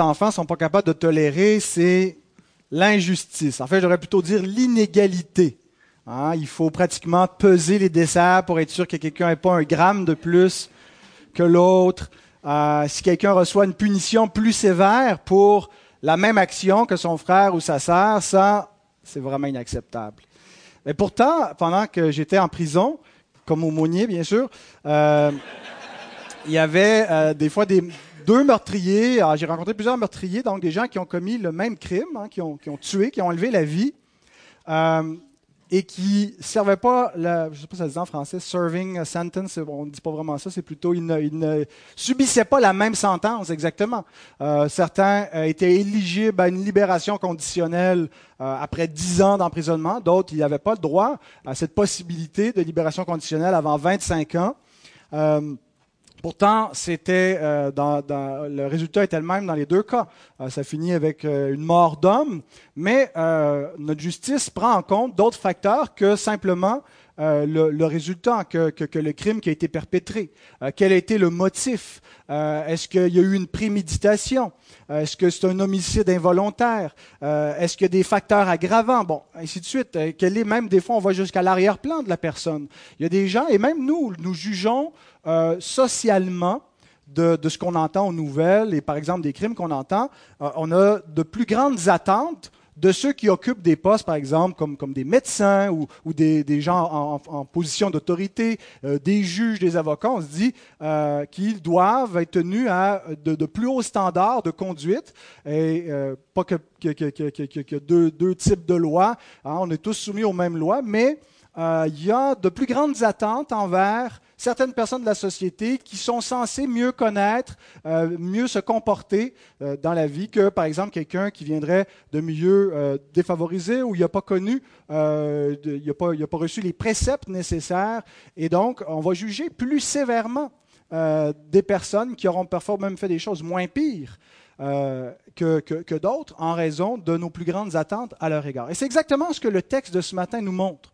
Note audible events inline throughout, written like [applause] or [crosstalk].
enfants ne sont pas capables de tolérer, c'est l'injustice. En fait, j'aurais plutôt dire l'inégalité. Hein, il faut pratiquement peser les desserts pour être sûr que quelqu'un n'ait pas un gramme de plus que l'autre. Euh, si quelqu'un reçoit une punition plus sévère pour la même action que son frère ou sa sœur, ça, c'est vraiment inacceptable. Mais pourtant, pendant que j'étais en prison, comme aumônier bien sûr, euh, il y avait euh, des fois des, deux meurtriers. J'ai rencontré plusieurs meurtriers, donc des gens qui ont commis le même crime, hein, qui, ont, tué, qui ont enlevé la vie, euh, et qui ne servaient pas, la, je ne sais pas si ça dit en français, serving a sentence, on ne dit pas vraiment ça, c'est plutôt, ils ne, subissaient pas la même sentence exactement. Euh, certains euh, étaient éligibles à une libération conditionnelle après dix ans d'emprisonnement, d'autres, ils n'avaient pas le droit à cette possibilité de libération conditionnelle avant 25 ans. Pourtant, c'était euh, dans, le résultat était le même dans les deux cas. Euh, ça finit avec euh, une mort d'homme, mais notre justice prend en compte d'autres facteurs que simplement le, résultat, que, le crime qui a été perpétré. quel a été le motif Est-ce qu'il y a eu une préméditation Est-ce que c'est un homicide involontaire Est-ce qu'il y a des facteurs aggravants Bon, ainsi de suite. quel est même des fois on va jusqu'à l'arrière-plan de la personne. Il y a des gens et même nous, nous jugeons euh, socialement de, ce qu'on entend aux nouvelles et par exemple des crimes qu'on entend, euh, on a de plus grandes attentes de ceux qui occupent des postes, par exemple, comme, comme des médecins ou, ou des, des, gens en, position d'autorité, euh, des juges, des avocats, on se dit qu'ils doivent être tenus à de, plus hauts standards de conduite et pas que, que, que, que deux, deux, types de lois. Hein, on est tous soumis aux mêmes lois, mais il y a de plus grandes attentes envers certaines personnes de la société qui sont censées mieux connaître, euh, mieux se comporter euh, dans la vie que, par exemple, quelqu'un qui viendrait de milieux euh, défavorisés où il n'a pas connu, il n'a pas, pas, reçu les préceptes nécessaires. Et donc, on va juger plus sévèrement des personnes qui auront parfois même fait des choses moins pires. que, que, que d'autres en raison de nos plus grandes attentes à leur égard. Et c'est exactement ce que le texte de ce matin nous montre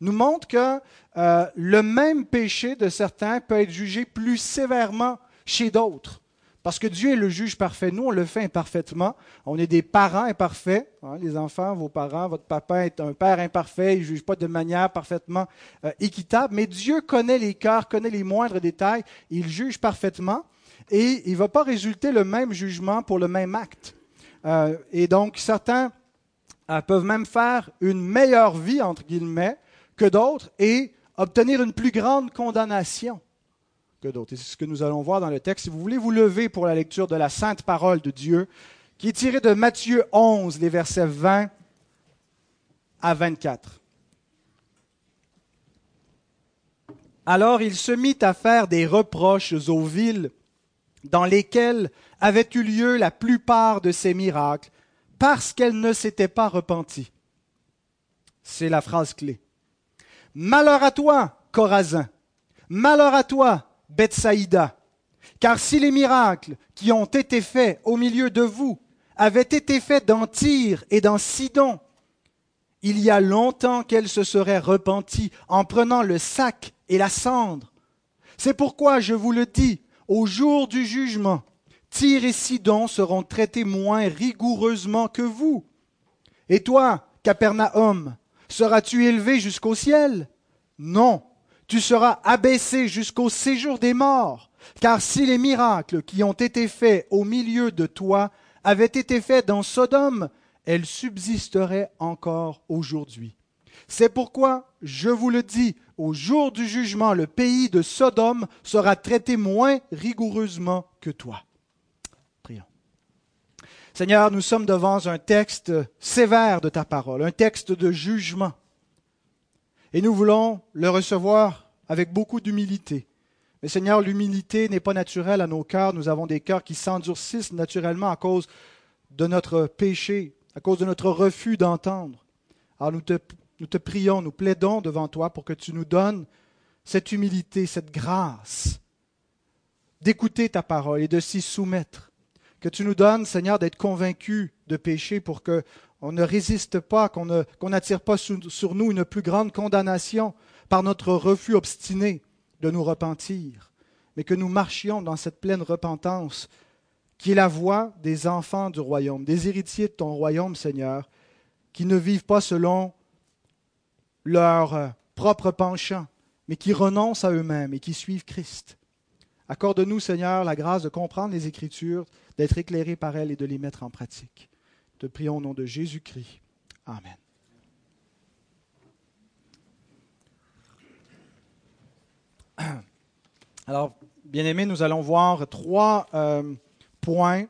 nous montre que euh, le même péché de certains peut être jugé plus sévèrement chez d'autres. Parce que Dieu est le juge parfait. Nous, on le fait imparfaitement. On est des parents imparfaits. Hein, les enfants, vos parents, votre papa est un père imparfait. Il ne juge pas de manière parfaitement euh, équitable. Mais Dieu connaît les cœurs, connaît les moindres détails. Il juge parfaitement. Et il ne va pas résulter le même jugement pour le même acte. Euh, et donc, certains peuvent même faire une meilleure vie, entre guillemets, que d'autres et obtenir une plus grande condamnation que d'autres. Et c'est ce que nous allons voir dans le texte. Si vous voulez vous lever pour la lecture de la sainte parole de Dieu, qui est tirée de Matthieu 11, les versets 20 à 24. Alors il se mit à faire des reproches aux villes dans lesquelles avaient eu lieu la plupart de ces miracles, parce qu'elles ne s'étaient pas repenties. C'est la phrase clé. Malheur à toi, Corazin. Malheur à toi, Bethsaïda. Car si les miracles qui ont été faits au milieu de vous avaient été faits dans Tyr et dans Sidon, il y a longtemps qu'elles se seraient repenties en prenant le sac et la cendre. C'est pourquoi je vous le dis, au jour du jugement, Tyr et Sidon seront traités moins rigoureusement que vous. Et toi, Capernaum, Seras-tu élevé jusqu'au ciel? Non, tu seras abaissé jusqu'au séjour des morts. Car si les miracles qui ont été faits au milieu de toi avaient été faits dans Sodome, elles subsisteraient encore aujourd'hui. C'est pourquoi, je vous le dis, au jour du jugement, le pays de Sodome sera traité moins rigoureusement que toi. Seigneur, nous sommes devant un texte sévère de ta parole, un texte de jugement. Et nous voulons le recevoir avec beaucoup d'humilité. Mais Seigneur, l'humilité n'est pas naturelle à nos cœurs. Nous avons des cœurs qui s'endurcissent naturellement à cause de notre péché, à cause de notre refus d'entendre. Alors nous te, prions, nous plaidons devant toi pour que tu nous donnes cette humilité, cette grâce d'écouter ta parole et de s'y soumettre que tu nous donnes, Seigneur, d'être convaincus de péché pour qu'on ne résiste pas, qu'on n'attire pas sur nous une plus grande condamnation par notre refus obstiné de nous repentir, mais que nous marchions dans cette pleine repentance qui est la voix des enfants du royaume, des héritiers de ton royaume, Seigneur, qui ne vivent pas selon leur euh, propre penchant, mais qui renoncent à eux-mêmes et qui suivent Christ. Accorde-nous, Seigneur, la grâce de comprendre les Écritures, d'être éclairés par elles et de les mettre en pratique. Te prions au nom de Jésus-Christ. Amen. [clears throat] Alors, bien aimés, nous allons voir trois euh, points.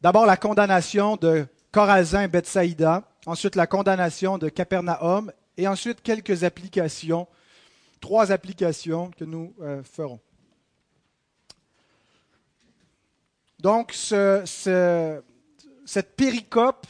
D'abord, la condamnation de Corazin et Bethsaïda, ensuite la condamnation de Capernaum, et ensuite quelques applications, trois applications que nous euh, ferons. Donc, cette péricope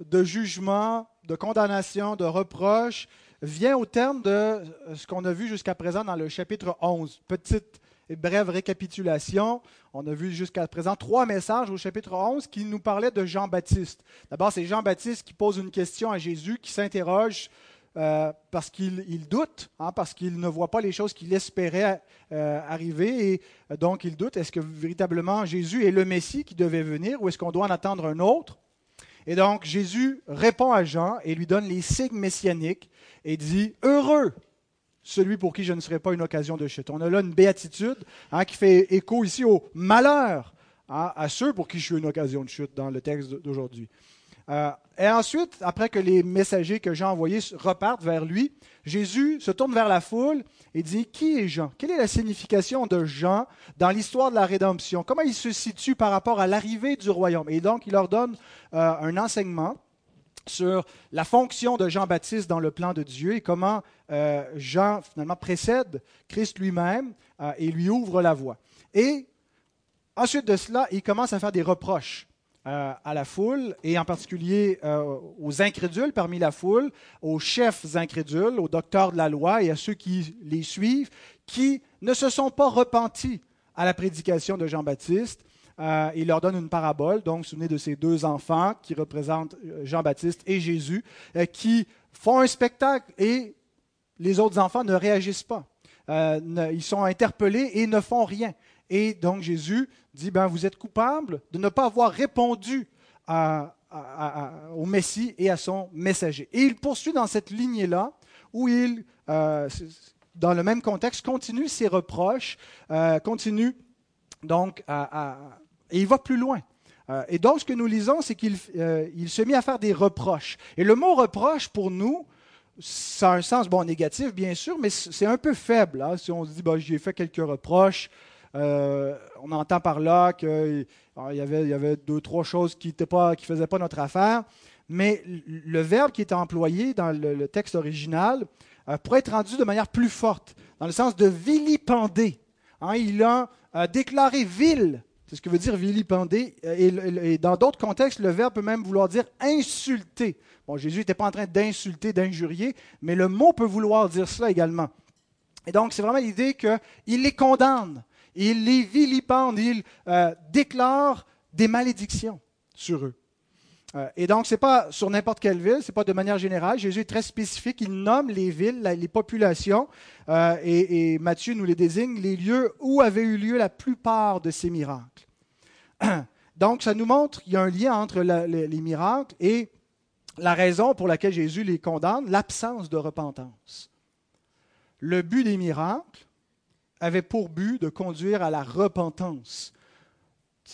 de jugement, de condamnation, de reproche vient au terme de ce qu'on a vu jusqu'à présent dans le chapitre 11. Petite et brève récapitulation. On a vu jusqu'à présent trois messages au chapitre 11 qui nous parlaient de Jean-Baptiste. D'abord, c'est Jean-Baptiste qui pose une question à Jésus, qui s'interroge euh, parce qu'il doute, hein, parce qu'il ne voit pas les choses qu'il espérait euh, arriver. Et euh, donc, il doute, est-ce que véritablement Jésus est le Messie qui devait venir ou est-ce qu'on doit en attendre un autre? Et donc, Jésus répond à Jean et lui donne les signes messianiques et dit, Heureux celui pour qui je ne serai pas une occasion de chute. On a là une béatitude hein, qui fait écho ici au malheur hein, à ceux pour qui je suis une occasion de chute dans le texte d'aujourd'hui. Euh, et ensuite, après que les messagers que Jean a envoyés repartent vers lui, Jésus se tourne vers la foule et dit Qui est Jean? Quelle est la signification de Jean dans l'histoire de la rédemption? Comment il se situe par rapport à l'arrivée du royaume? Et donc, il leur donne euh, un enseignement sur la fonction de Jean-Baptiste dans le plan de Dieu et comment euh, Jean finalement précède Christ lui-même et lui ouvre la voie. Et ensuite de cela, il commence à faire des reproches euh, à la foule, et en particulier euh, aux incrédules parmi la foule, aux chefs incrédules, aux docteurs de la loi et à ceux qui les suivent, qui ne se sont pas repentis à la prédication de Jean-Baptiste. Euh, il leur donne une parabole, donc souvenez de ces deux enfants qui représentent Jean-Baptiste et Jésus, qui font un spectacle et les autres enfants ne réagissent pas. ils sont interpellés et ne font rien. Et donc Jésus dit, ben, vous êtes coupable de ne pas avoir répondu au Messie et à son messager. Et il poursuit dans cette lignée-là, où il, euh, dans le même contexte, continue ses reproches, euh, continue donc à, et il va plus loin. Euh, et donc, ce que nous lisons, c'est qu'il il se mit à faire des reproches. Et le mot reproche, pour nous, ça a un sens bon négatif, bien sûr, mais c'est un peu faible. Hein. Si on se dit, ben, j'ai fait quelques reproches, euh, on entend par là qu'il y avait, y avait deux, trois choses qui ne faisaient pas notre affaire. Mais le verbe qui est employé dans le, texte original euh, pourrait être rendu de manière plus forte, dans le sens de vilipender. Hein, il a déclaré vil, c'est ce que veut dire vilipender. Et dans d'autres contextes, le verbe peut même vouloir dire insulter. Bon, Jésus n'était pas en train d'insulter, d'injurier, mais le mot peut vouloir dire cela également. Et donc, c'est vraiment l'idée qu'il les condamne il les vilipende, il euh, déclare des malédictions sur eux. Euh, et donc, ce n'est pas sur n'importe quelle ville, ce n'est pas de manière générale. Jésus est très spécifique, il nomme les villes, les populations, euh, et, Matthieu nous les désigne, les lieux où avaient eu lieu la plupart de ces miracles. [clears throat] Donc, ça nous montre qu'il y a un lien entre les, les miracles et la raison pour laquelle Jésus les condamne, l'absence de repentance. Le but des miracles, avait pour but de conduire à la repentance.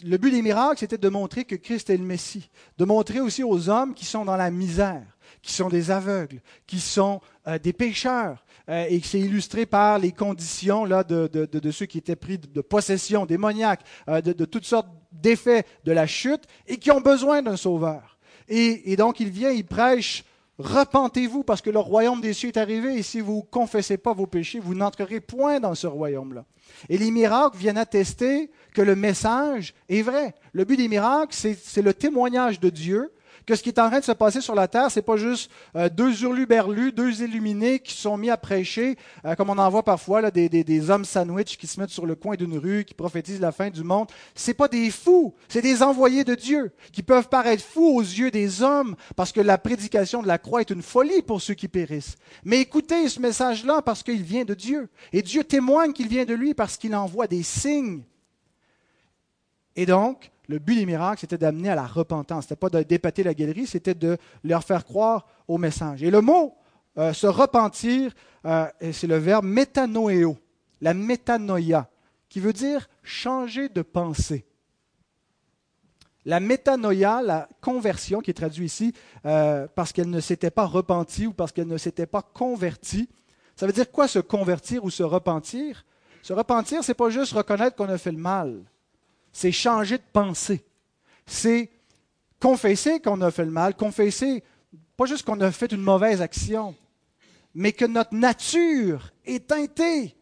Le but des miracles, c'était de montrer que Christ est le Messie, de montrer aussi aux hommes qui sont dans la misère, qui sont des aveugles, qui sont euh, des pécheurs, euh, et c'est illustré par les conditions là, de, ceux qui étaient pris de, possession démoniaque, euh, de, toutes sortes d'effets de la chute, et qui ont besoin d'un sauveur. Et, et, donc il vient, il prêche Repentez-vous parce que le royaume des cieux est arrivé et si vous ne confessez pas vos péchés, vous n'entrerez point dans ce royaume-là. Et les miracles viennent attester que le message est vrai. Le but des miracles, c'est le témoignage de Dieu que ce qui est en train de se passer sur la terre, ce n'est pas juste euh, deux hurluberlus, deux illuminés qui sont mis à prêcher, euh, comme on en voit parfois, là, des, hommes sandwich qui se mettent sur le coin d'une rue, qui prophétisent la fin du monde. Ce pas des fous, c'est des envoyés de Dieu, qui peuvent paraître fous aux yeux des hommes, parce que la prédication de la croix est une folie pour ceux qui périssent. Mais écoutez ce message-là parce qu'il vient de Dieu. Et Dieu témoigne qu'il vient de lui parce qu'il envoie des signes Et donc, le but des miracles, c'était d'amener à la repentance. Ce n'était pas de dépater la galerie, c'était de leur faire croire au message. Et le mot euh, se repentir, euh, c'est le verbe métanoéo, la métanoïa, qui veut dire changer de pensée. La métanoïa, la conversion, qui est traduite ici euh, parce qu'elle ne s'était pas repentie ou parce qu'elle ne s'était pas convertie. Ça veut dire quoi se convertir ou se repentir? Se repentir, c'est pas juste reconnaître qu'on a fait le mal c'est changer de pensée. C'est confesser qu'on a fait le mal, confesser pas juste qu'on a fait une mauvaise action, mais que notre nature est teintée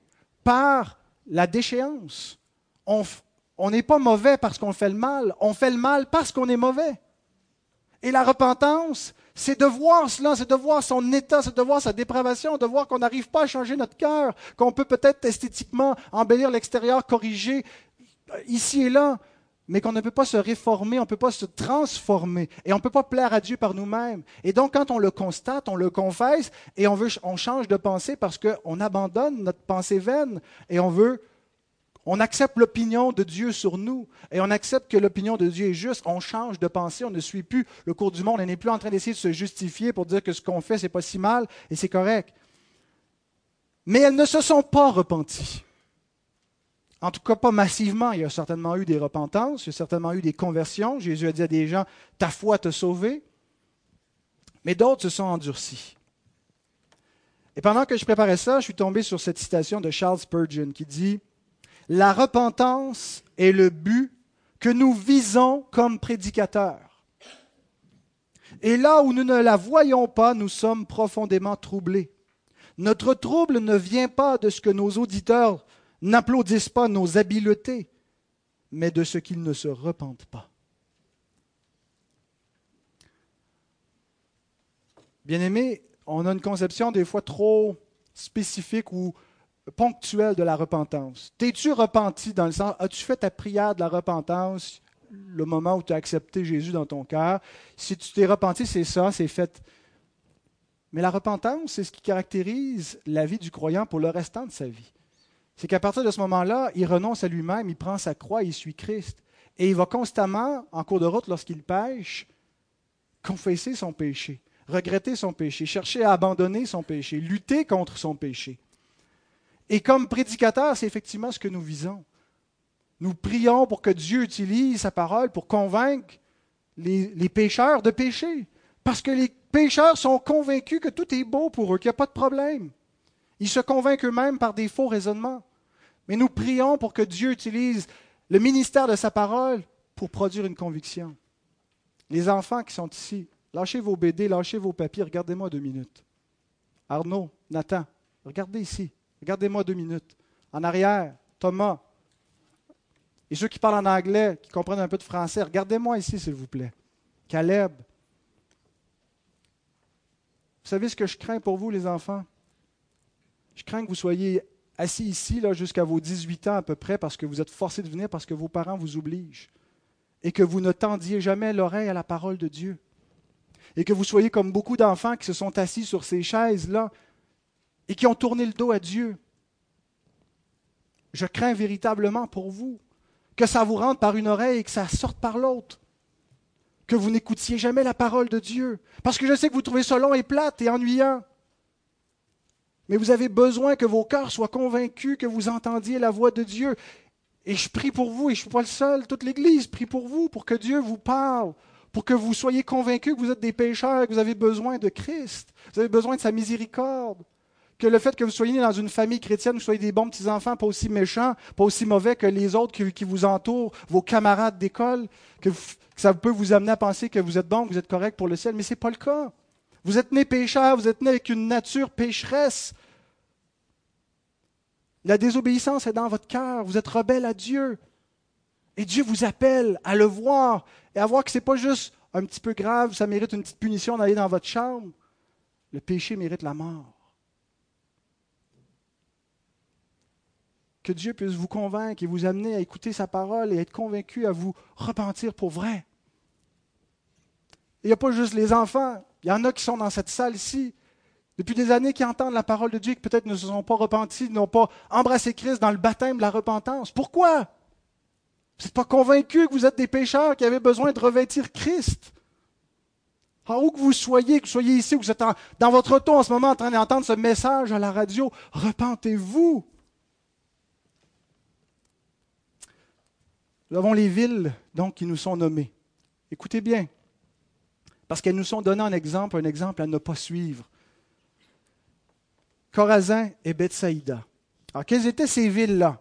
par la déchéance. On n'est pas mauvais parce qu'on fait le mal, on fait le mal parce qu'on est mauvais. Et la repentance, c'est de voir cela, c'est de voir son état, c'est de voir sa dépravation, de voir qu'on n'arrive pas à changer notre cœur, qu'on peut peut-être esthétiquement embellir l'extérieur, corriger ici et là, mais qu'on ne peut pas se réformer, on ne peut pas se transformer, et on ne peut pas plaire à Dieu par nous-mêmes. Et donc, quand on le constate, on le confesse, et on, veut, on change de pensée parce qu'on abandonne notre pensée vaine, et on veut, on accepte l'opinion de Dieu sur nous, et on accepte que l'opinion de Dieu est juste, on change de pensée, on ne suit plus le cours du monde, on n'est plus en train d'essayer de se justifier pour dire que ce qu'on fait, c'est pas si mal, et c'est correct. Mais elles ne se sont pas repenties. En tout cas, pas massivement. Il y a certainement eu des repentances, il y a certainement eu des conversions. Jésus a dit à des gens, ta foi t'a sauvé. Mais d'autres se sont endurcis. Et pendant que je préparais ça, je suis tombé sur cette citation de Charles Spurgeon qui dit, La repentance est le but que nous visons comme prédicateurs. Et là où nous ne la voyons pas, nous sommes profondément troublés. Notre trouble ne vient pas de ce que nos auditeurs n'applaudissent pas nos habiletés, mais de ce qu'ils ne se repentent pas. Bien-aimé, on a une conception des fois trop spécifique ou ponctuelle de la repentance. T'es-tu repenti dans le sens, as-tu fait ta prière de la repentance le moment où tu as accepté Jésus dans ton cœur? Si tu t'es repenti, c'est ça, c'est fait. Mais la repentance, c'est ce qui caractérise la vie du croyant pour le restant de sa vie c'est qu'à partir de ce moment-là, il renonce à lui-même, il prend sa croix, il suit Christ. Et il va constamment, en cours de route, lorsqu'il pêche, confesser son péché, regretter son péché, chercher à abandonner son péché, lutter contre son péché. Et comme prédicateur, c'est effectivement ce que nous visons. Nous prions pour que Dieu utilise sa parole pour convaincre les, les pécheurs de pécher. Parce que les pécheurs sont convaincus que tout est beau pour eux, qu'il n'y a pas de problème. Ils se convainquent eux-mêmes par des faux raisonnements. Mais nous prions pour que Dieu utilise le ministère de sa parole pour produire une conviction. Les enfants qui sont ici, lâchez vos BD, lâchez vos papiers, regardez-moi deux minutes. Arnaud, Nathan, regardez ici, regardez-moi deux minutes. En arrière, Thomas. Et ceux qui parlent en anglais, qui comprennent un peu de français, regardez-moi ici, s'il vous plaît. Caleb. Vous savez ce que je crains pour vous, les enfants? Je crains que vous soyez assis ici jusqu'à vos 18 ans à peu près parce que vous êtes forcés de venir parce que vos parents vous obligent. Et que vous ne tendiez jamais l'oreille à la parole de Dieu. Et que vous soyez comme beaucoup d'enfants qui se sont assis sur ces chaises-là et qui ont tourné le dos à Dieu. Je crains véritablement pour vous que ça vous rentre par une oreille et que ça sorte par l'autre. Que vous n'écoutiez jamais la parole de Dieu. Parce que je sais que vous trouvez ça long et plate et ennuyant. Mais vous avez besoin que vos cœurs soient convaincus que vous entendiez la voix de Dieu. Et je prie pour vous, et je ne suis pas le seul, toute l'Église prie pour vous, pour que Dieu vous parle, pour que vous soyez convaincus que vous êtes des pécheurs, que vous avez besoin de Christ, vous avez besoin de sa miséricorde. Que le fait que vous soyez dans une famille chrétienne, que vous soyez des bons petits-enfants, pas aussi méchants, pas aussi mauvais que les autres qui, vous entourent, vos camarades d'école, que, que, ça peut vous amener à penser que vous êtes bon, que vous êtes correct pour le ciel, mais ce n'est pas le cas. Vous êtes né pécheur, vous êtes né avec une nature pécheresse. La désobéissance est dans votre cœur, vous êtes rebelle à Dieu. Et Dieu vous appelle à le voir et à voir que ce n'est pas juste un petit peu grave, ça mérite une petite punition d'aller dans votre chambre. Le péché mérite la mort. Que Dieu puisse vous convaincre et vous amener à écouter sa parole et être convaincu à vous repentir pour vrai. Il n'y a pas juste les enfants. Il y en a qui sont dans cette salle ici, depuis des années, qui entendent la parole de Dieu, qui peut-être ne se sont pas repentis, n'ont pas embrassé Christ dans le baptême de la repentance. Pourquoi? Vous n'êtes pas convaincu que vous êtes des pécheurs qui avaient besoin de revêtir Christ. Alors, où que vous soyez, que vous soyez ici, que vous êtes dans votre auto en ce moment en train d'entendre ce message à la radio, repentez-vous. Nous avons les villes, donc, qui nous sont nommées. Écoutez bien, parce qu'elles nous sont données en exemple, un exemple à ne pas suivre. Corazin et Bethsaïda. Alors, quelles étaient ces villes-là?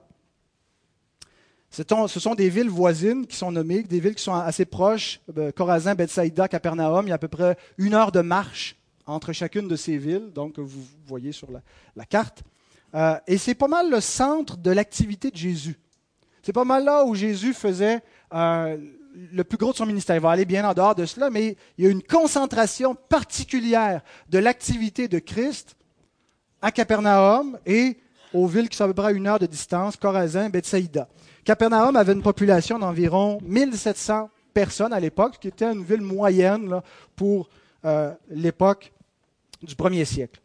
Ce sont des villes voisines qui sont nommées, des villes qui sont assez proches, Corazin, Bethsaïda, Capernaum. Il y a à peu près une heure de marche entre chacune de ces villes, donc vous voyez sur la, carte. Euh, et c'est pas mal le centre de l'activité de Jésus. C'est pas mal là où Jésus faisait euh, le plus gros de son ministère. Il va aller bien en dehors de cela, mais il y a une concentration particulière de l'activité de Christ à Capernaum et aux villes qui sont à peu près une heure de distance, Corazin, Bethsaïda. Capernaum avait une population d'environ 1700 personnes à l'époque, qui était une ville moyenne pour euh, l'époque du premier siècle.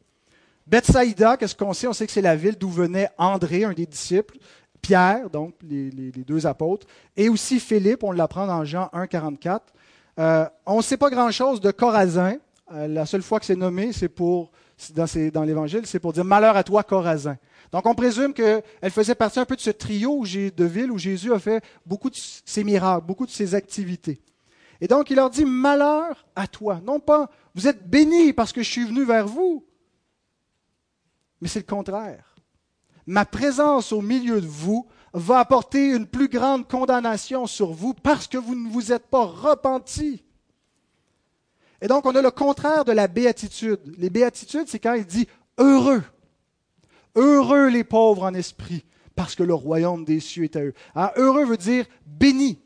Bethsaïda, qu'est-ce qu'on sait? On sait que c'est la ville d'où venait André, un des disciples, Pierre, donc les, deux apôtres, et aussi Philippe, on l'apprend dans Jean 1, 44. Euh, on ne sait pas grand-chose de Corazin. Euh, la seule fois que c'est nommé, c'est pour dans, dans l'Évangile, c'est pour dire malheur à toi, Corazin. Donc on présume qu'elle faisait partie un peu de ce trio de villes où Jésus a fait beaucoup de ses miracles, beaucoup de ses activités. Et donc il leur dit malheur à toi. Non pas vous êtes bénis parce que je suis venu vers vous, mais c'est le contraire. Ma présence au milieu de vous va apporter une plus grande condamnation sur vous parce que vous ne vous êtes pas repentis. Et donc, on a le contraire de la béatitude. Les béatitudes, c'est quand il dit heureux. Heureux les pauvres en esprit, parce que le royaume des cieux est à eux. Alors, heureux veut dire béni.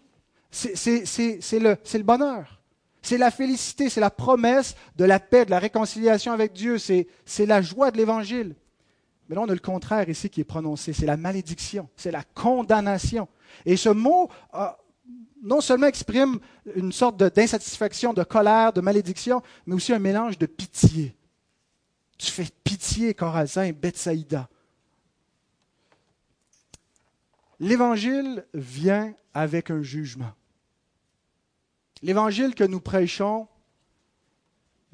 C'est le bonheur. C'est la félicité, c'est la promesse de la paix, de la réconciliation avec Dieu. C'est la joie de l'Évangile. Mais là, on a le contraire ici qui est prononcé. C'est la malédiction, c'est la condamnation. Et ce mot euh, non seulement exprime une sorte d'insatisfaction, de, colère, de malédiction, mais aussi un mélange de pitié. Tu fais pitié, Corazin, Bethsaïda. L'Évangile vient avec un jugement. L'Évangile que nous prêchons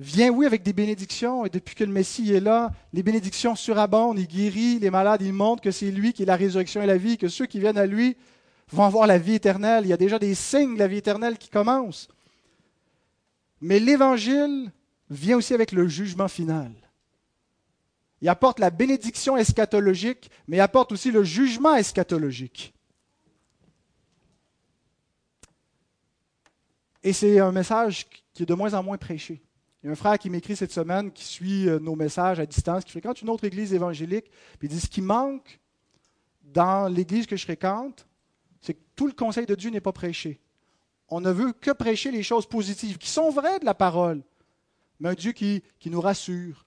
vient, oui, avec des bénédictions, et depuis que le Messie est là, les bénédictions surabondent, il guérit les malades, il montre que c'est lui qui est la résurrection et la vie, que ceux qui viennent à lui vont avoir la vie éternelle. Il y a déjà des signes de la vie éternelle qui commencent. Mais l'Évangile vient aussi avec le jugement final. Il apporte la bénédiction eschatologique, mais il apporte aussi le jugement eschatologique. Et c'est un message qui est de moins en moins prêché. Il y a un frère qui m'écrit cette semaine, qui suit euh, nos messages à distance, qui fréquente une autre église évangélique, puis il dit, ce qui manque dans l'église que je fréquente, c'est que tout le conseil de Dieu n'est pas prêché. On ne veut que prêcher les choses positives, qui sont vraies de la parole, mais un Dieu qui, qui nous rassure,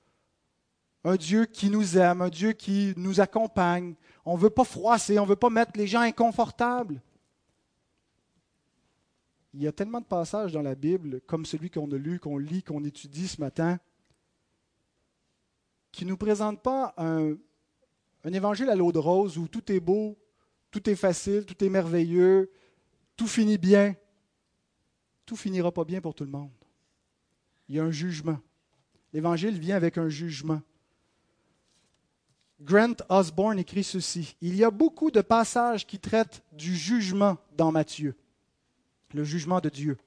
un Dieu qui nous aime, un Dieu qui nous accompagne. On ne veut pas froisser, on ne veut pas mettre les gens inconfortables. Il y a tellement de passages dans la Bible, comme celui qu'on a lu, qu'on lit, qu'on étudie ce matin, qui ne nous présentent pas un, un évangile à l'eau de rose où tout est beau, tout est facile, tout est merveilleux, tout finit bien. Tout finira pas bien pour tout le monde. Il y a un jugement. L'évangile vient avec un jugement. Grant Osborne écrit ceci. Il y a beaucoup de passages qui traitent du jugement dans Matthieu, le jugement de Dieu.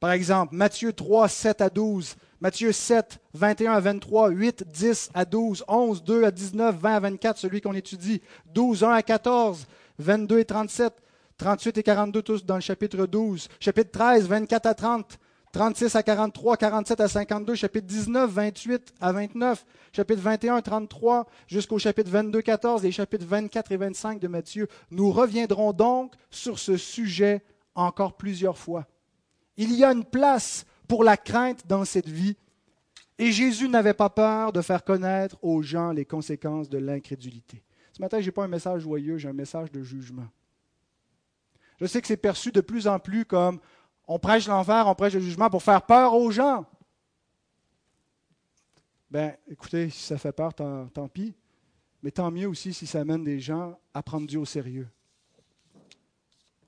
Par exemple, Matthieu 3, 7 à 12, Matthieu 7, 21 à 23, 8, 10 à 12, 11, 2 à 19, 20 à 24, celui qu'on étudie, 12, 1 à 14, 22 et 37, 38 et 42 tous dans le chapitre 12, chapitre 13, 24 à 30, 36 à 43, 47 à 52, chapitre 19, 28 à 29, chapitre 21, 33, jusqu'au chapitre 22, 14 et chapitres 24 et 25 de Matthieu. Nous reviendrons donc sur ce sujet encore plusieurs fois. Il y a une place pour la crainte dans cette vie et Jésus n'avait pas peur de faire connaître aux gens les conséquences de l'incrédulité. Ce matin, je n'ai pas un message joyeux, j'ai un message de jugement. Je sais que c'est perçu de plus en plus comme on prêche l'enfer, on prêche le jugement pour faire peur aux gens. Ben, écoutez, si ça fait peur, tant, tant pis. Mais tant mieux aussi si ça amène des gens à prendre Dieu au sérieux.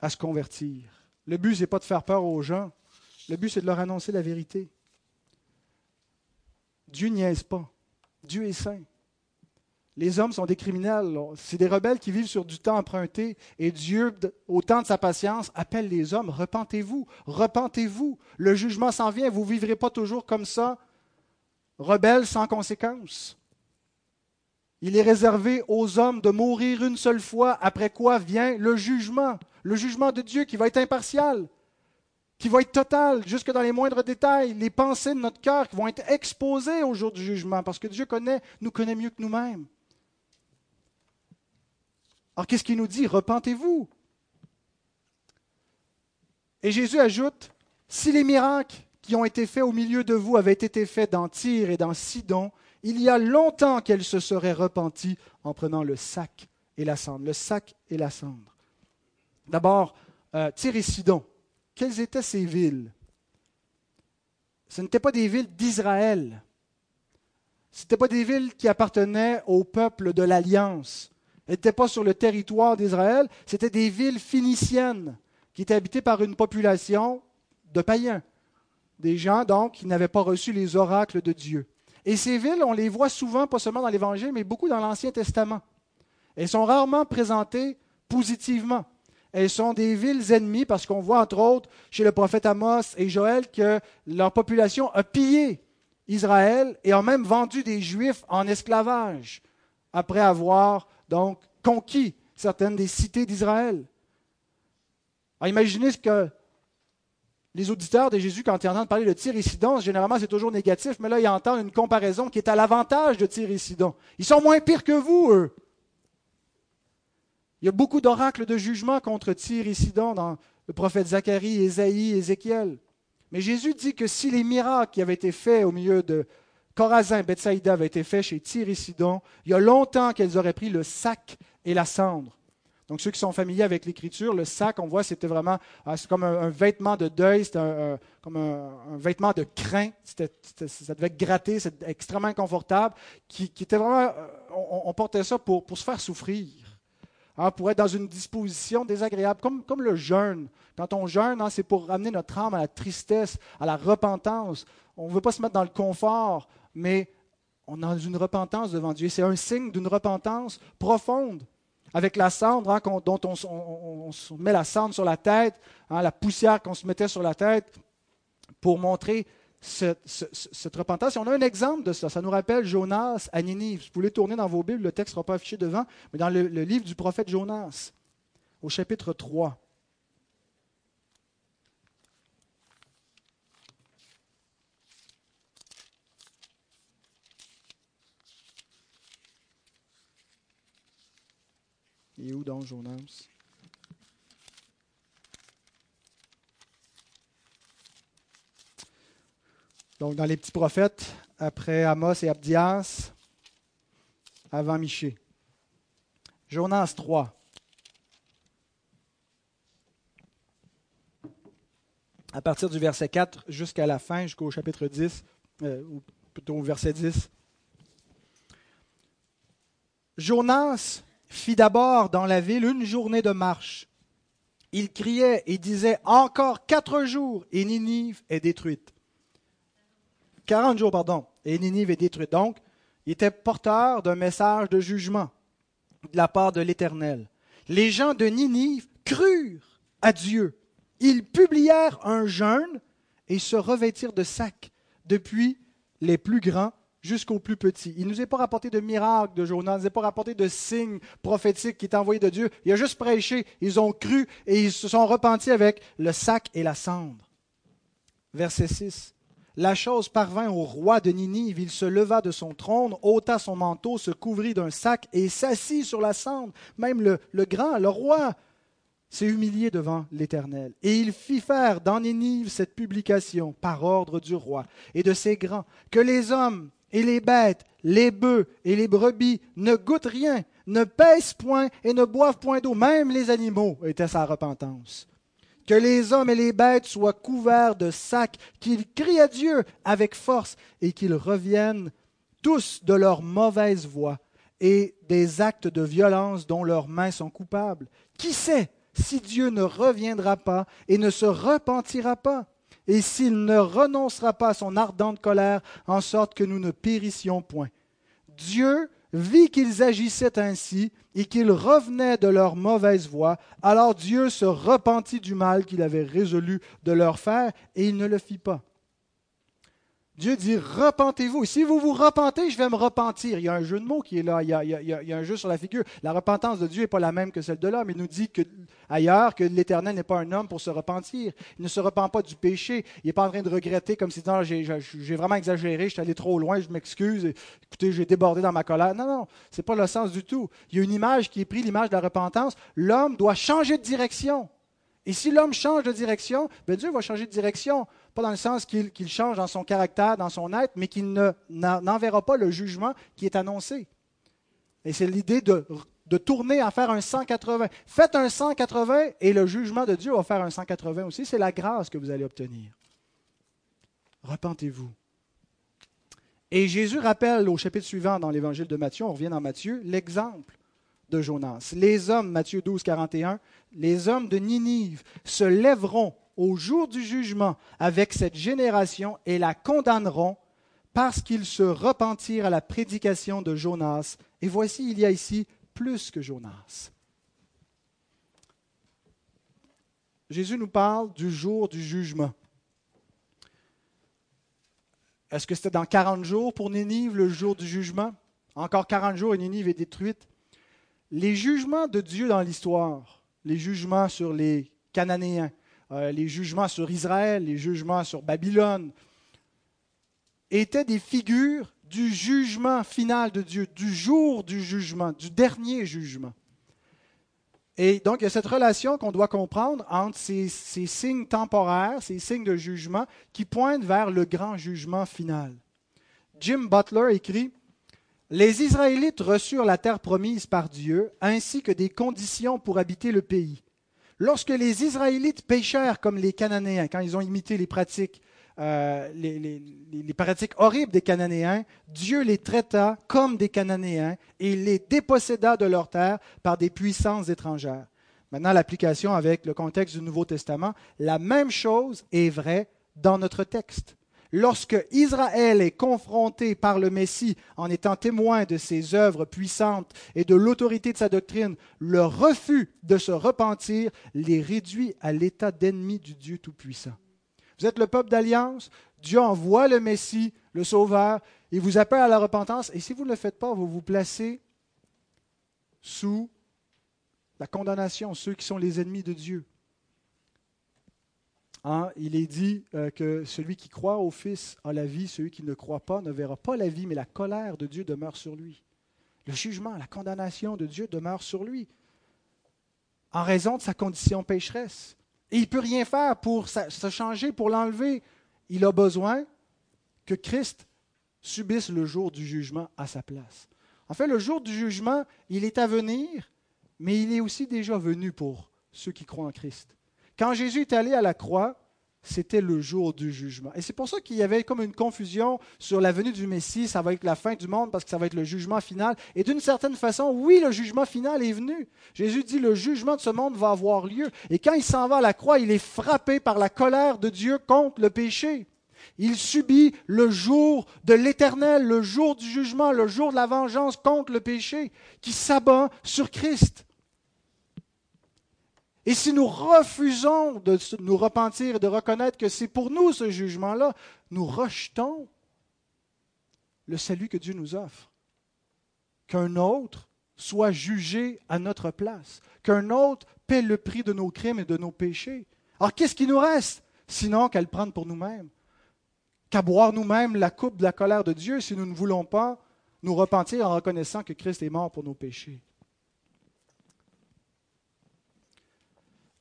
à se convertir. Le but, ce n'est pas de faire peur aux gens. Le but, c'est de leur annoncer la vérité. Dieu niaise pas. Dieu est saint. Les hommes sont des criminels. C'est des rebelles qui vivent sur du temps emprunté. Et Dieu, au temps de sa patience, appelle les hommes, repentez-vous, repentez-vous. Le jugement s'en vient. Vous ne vivrez pas toujours comme ça, rebelles sans conséquence. Il est réservé aux hommes de mourir une seule fois, après quoi vient le jugement. Le jugement de Dieu qui va être impartial, qui va être total, jusque dans les moindres détails, les pensées de notre cœur qui vont être exposées au jour du jugement, parce que Dieu connaît, nous connaît mieux que nous-mêmes. Alors qu'est-ce qu'il nous dit? Repentez-vous. Et Jésus ajoute, si les miracles qui ont été faits au milieu de vous avaient été faits dans Tyr et dans Sidon, il y a longtemps qu'elle se serait repentie en prenant le sac et la cendre. Le sac et la cendre. D'abord, euh, Tyr et Sidon. Quelles étaient ces villes? Ce n'étaient pas des villes d'Israël. Ce n'étaient pas des villes qui appartenaient au peuple de l'Alliance. Elles n'étaient pas sur le territoire d'Israël. C'était des villes phéniciennes qui étaient habitées par une population de païens. Des gens, donc, qui n'avaient pas reçu les oracles de Dieu. Et ces villes, on les voit souvent, pas seulement dans l'Évangile, mais beaucoup dans l'Ancien Testament. Elles sont rarement présentées positivement. Elles sont des villes ennemies parce qu'on voit entre autres chez le prophète Amos et Joël que leur population a pillé Israël et a même vendu des Juifs en esclavage après avoir donc conquis certaines des cités d'Israël. imaginez ce que les auditeurs de Jésus, quand ils entendent parler de Tyr et Sidon, généralement c'est toujours négatif, mais là ils entendent une comparaison qui est à l'avantage de Tyr et Sidon. Ils sont moins pires que vous, eux. Il y a beaucoup d'oracles de jugement contre Tyr et Sidon dans le prophète Zacharie, Ésaïe, Ézéchiel. Mais Jésus dit que si les miracles qui avaient été faits au milieu de Corazin, Bethsaïda avaient été faits chez Tyr et Sidon, il y a longtemps qu'elles auraient pris le sac et la cendre. Donc, ceux qui sont familiers avec l'écriture, le sac, on voit, c'était vraiment ah, comme un, vêtement de deuil, c'était comme un, vêtement de crin. ça devait gratter, c'était extrêmement inconfortable. Qui, était vraiment, euh, on, portait ça pour, pour se faire souffrir, hein, pour être dans une disposition désagréable, comme, comme le jeûne. Quand on jeûne, hein, c'est pour ramener notre âme à la tristesse, à la repentance. On ne veut pas se mettre dans le confort, mais on est dans une repentance devant Dieu. C'est un signe d'une repentance profonde avec la cendre hein, dont on, met la cendre sur la tête, hein, la poussière qu'on se mettait sur la tête pour montrer cette, repentance. on a un exemple de ça. Ça nous rappelle Jonas à Ninive. Vous pouvez tourner dans vos Bibles, le texte ne sera pas affiché devant, mais dans le livre du prophète Jonas, au chapitre 3. Et où donc Jonas Donc, dans les petits prophètes, après Amos et Abdias, avant Miché. Jonas 3. À partir du verset 4 jusqu'à la fin, jusqu'au chapitre 10, euh, ou plutôt au verset 10. Jonas fit d'abord dans la ville une journée de marche. Il criait et disait Encore quatre jours et Ninive est détruite. Quarante jours, pardon, et Ninive est détruite. Donc, il était porteur d'un message de jugement de la part de l'Éternel. Les gens de Ninive crurent à Dieu. Ils publièrent un jeûne et se revêtirent de sacs, depuis les plus grands jusqu'au plus petit. Il ne nous est pas rapporté de miracles de Jonas, il ne nous est pas rapporté de signes prophétiques qui est envoyé de Dieu. Il a juste prêché, ils ont cru et ils se sont repentis avec le sac et la cendre. Verset 6. La chose parvint au roi de Ninive, il se leva de son trône, ôta son manteau, se couvrit d'un sac et s'assit sur la cendre. Même le, le grand, le roi, s'est humilié devant l'Éternel. Et il fit faire dans Ninive cette publication par ordre du roi et de ses grands, que les hommes et les bêtes, les bœufs et les brebis ne goûtent rien, ne pèsent point et ne boivent point d'eau. Même les animaux étaient sa repentance. Que les hommes et les bêtes soient couverts de sacs, qu'ils crient à Dieu avec force et qu'ils reviennent tous de leur mauvaise voie et des actes de violence dont leurs mains sont coupables. Qui sait si Dieu ne reviendra pas et ne se repentira pas, et s'il ne renoncera pas à son ardente colère, en sorte que nous ne périssions point. Dieu vit qu'ils agissaient ainsi et qu'ils revenaient de leur mauvaise voie, alors Dieu se repentit du mal qu'il avait résolu de leur faire, et il ne le fit pas. Dieu dit repentez-vous. Si vous vous repentez, je vais me repentir. Il y a un jeu de mots qui est là. Il y a, un jeu sur la figure. La repentance de Dieu n'est pas la même que celle de l'homme. Il nous dit ailleurs que l'Éternel n'est pas un homme pour se repentir. Il ne se repent pas du péché. Il n'est pas en train de regretter comme si j'ai vraiment exagéré, je suis allé trop loin, je m'excuse. Écoutez, j'ai débordé dans ma colère. Non, non, ce n'est pas le sens du tout. Il y a une image qui est prise, l'image de la repentance. L'homme doit changer de direction. Et si l'homme change de direction, ben Dieu va changer de direction. Pas dans le sens qu'il change dans son caractère, dans son être, mais qu'il n'enverra pas le jugement qui est annoncé. Et c'est l'idée de, de, tourner à faire un 180. Faites un 180 et le jugement de Dieu va faire un 180 aussi. C'est la grâce que vous allez obtenir. Repentez-vous. Et Jésus rappelle au chapitre suivant dans l'évangile de Matthieu, on revient dans Matthieu, l'exemple de Jonas. Les hommes, Matthieu 12, 41, les hommes de Ninive se lèveront au jour du jugement avec cette génération et la condamneront parce qu'ils se repentirent à la prédication de Jonas. Et voici, il y a ici plus que Jonas. Jésus nous parle du jour du jugement. Est-ce que c'était dans 40 jours pour Ninive le jour du jugement? Encore 40 jours et Ninive est détruite. Les jugements de Dieu dans l'histoire, les jugements sur les Cananéens, les jugements sur Israël, les jugements sur Babylone, étaient des figures du jugement final de Dieu, du jour du jugement, du dernier jugement. Et donc, il y a cette relation qu'on doit comprendre entre ces, ces, signes temporaires, ces signes de jugement, qui pointent vers le grand jugement final. Jim Butler écrit Les Israélites reçurent la terre promise par Dieu, ainsi que des conditions pour habiter le pays. Lorsque les Israélites péchèrent comme les Cananéens, quand ils ont imité les pratiques, euh, les, pratiques horribles des Cananéens, Dieu les traita comme des Cananéens et les déposséda de leur terre par des puissances étrangères. Maintenant, l'application avec le contexte du Nouveau Testament, la même chose est vraie dans notre texte lorsque Israël est confronté par le Messie en étant témoin de ses œuvres puissantes et de l'autorité de sa doctrine, le refus de se repentir les réduit à l'état d'ennemi du Dieu Tout-Puissant. Vous êtes le peuple d'alliance, Dieu envoie le Messie, le Sauveur, il vous appelle à la repentance, et si vous ne le faites pas, vous vous placez sous la condamnation, ceux qui sont les ennemis de Dieu. Hein, il est dit euh, que celui qui croit au Fils a la vie, celui qui ne croit pas ne verra pas la vie, mais la colère de Dieu demeure sur lui. Le jugement, la condamnation de Dieu demeure sur lui, en raison de sa condition pécheresse. Et il ne peut rien faire pour se changer, pour l'enlever. Il a besoin que Christ subisse le jour du jugement à sa place. En fait, le jour du jugement, il est à venir, mais il est aussi déjà venu pour ceux qui croient en Christ. Quand Jésus est allé à la croix, c'était le jour du jugement. Et c'est pour ça qu'il y avait comme une confusion sur la venue du Messie, ça va être la fin du monde parce que ça va être le jugement final. Et d'une certaine façon, oui, le jugement final est venu. Jésus dit le jugement de ce monde va avoir lieu. Et quand il s'en va à la croix, il est frappé par la colère de Dieu contre le péché. Il subit le jour de l'éternel, le jour du jugement, le jour de la vengeance contre le péché, qui s'abat sur Christ. Et si nous refusons de nous repentir et de reconnaître que c'est pour nous ce jugement-là, nous rejetons le salut que Dieu nous offre. Qu'un autre soit jugé à notre place, qu'un autre paie le prix de nos crimes et de nos péchés. Alors qu'est-ce qui nous reste sinon qu'à le prendre pour nous-mêmes, qu'à boire nous-mêmes la coupe de la colère de Dieu si nous ne voulons pas nous repentir en reconnaissant que Christ est mort pour nos péchés?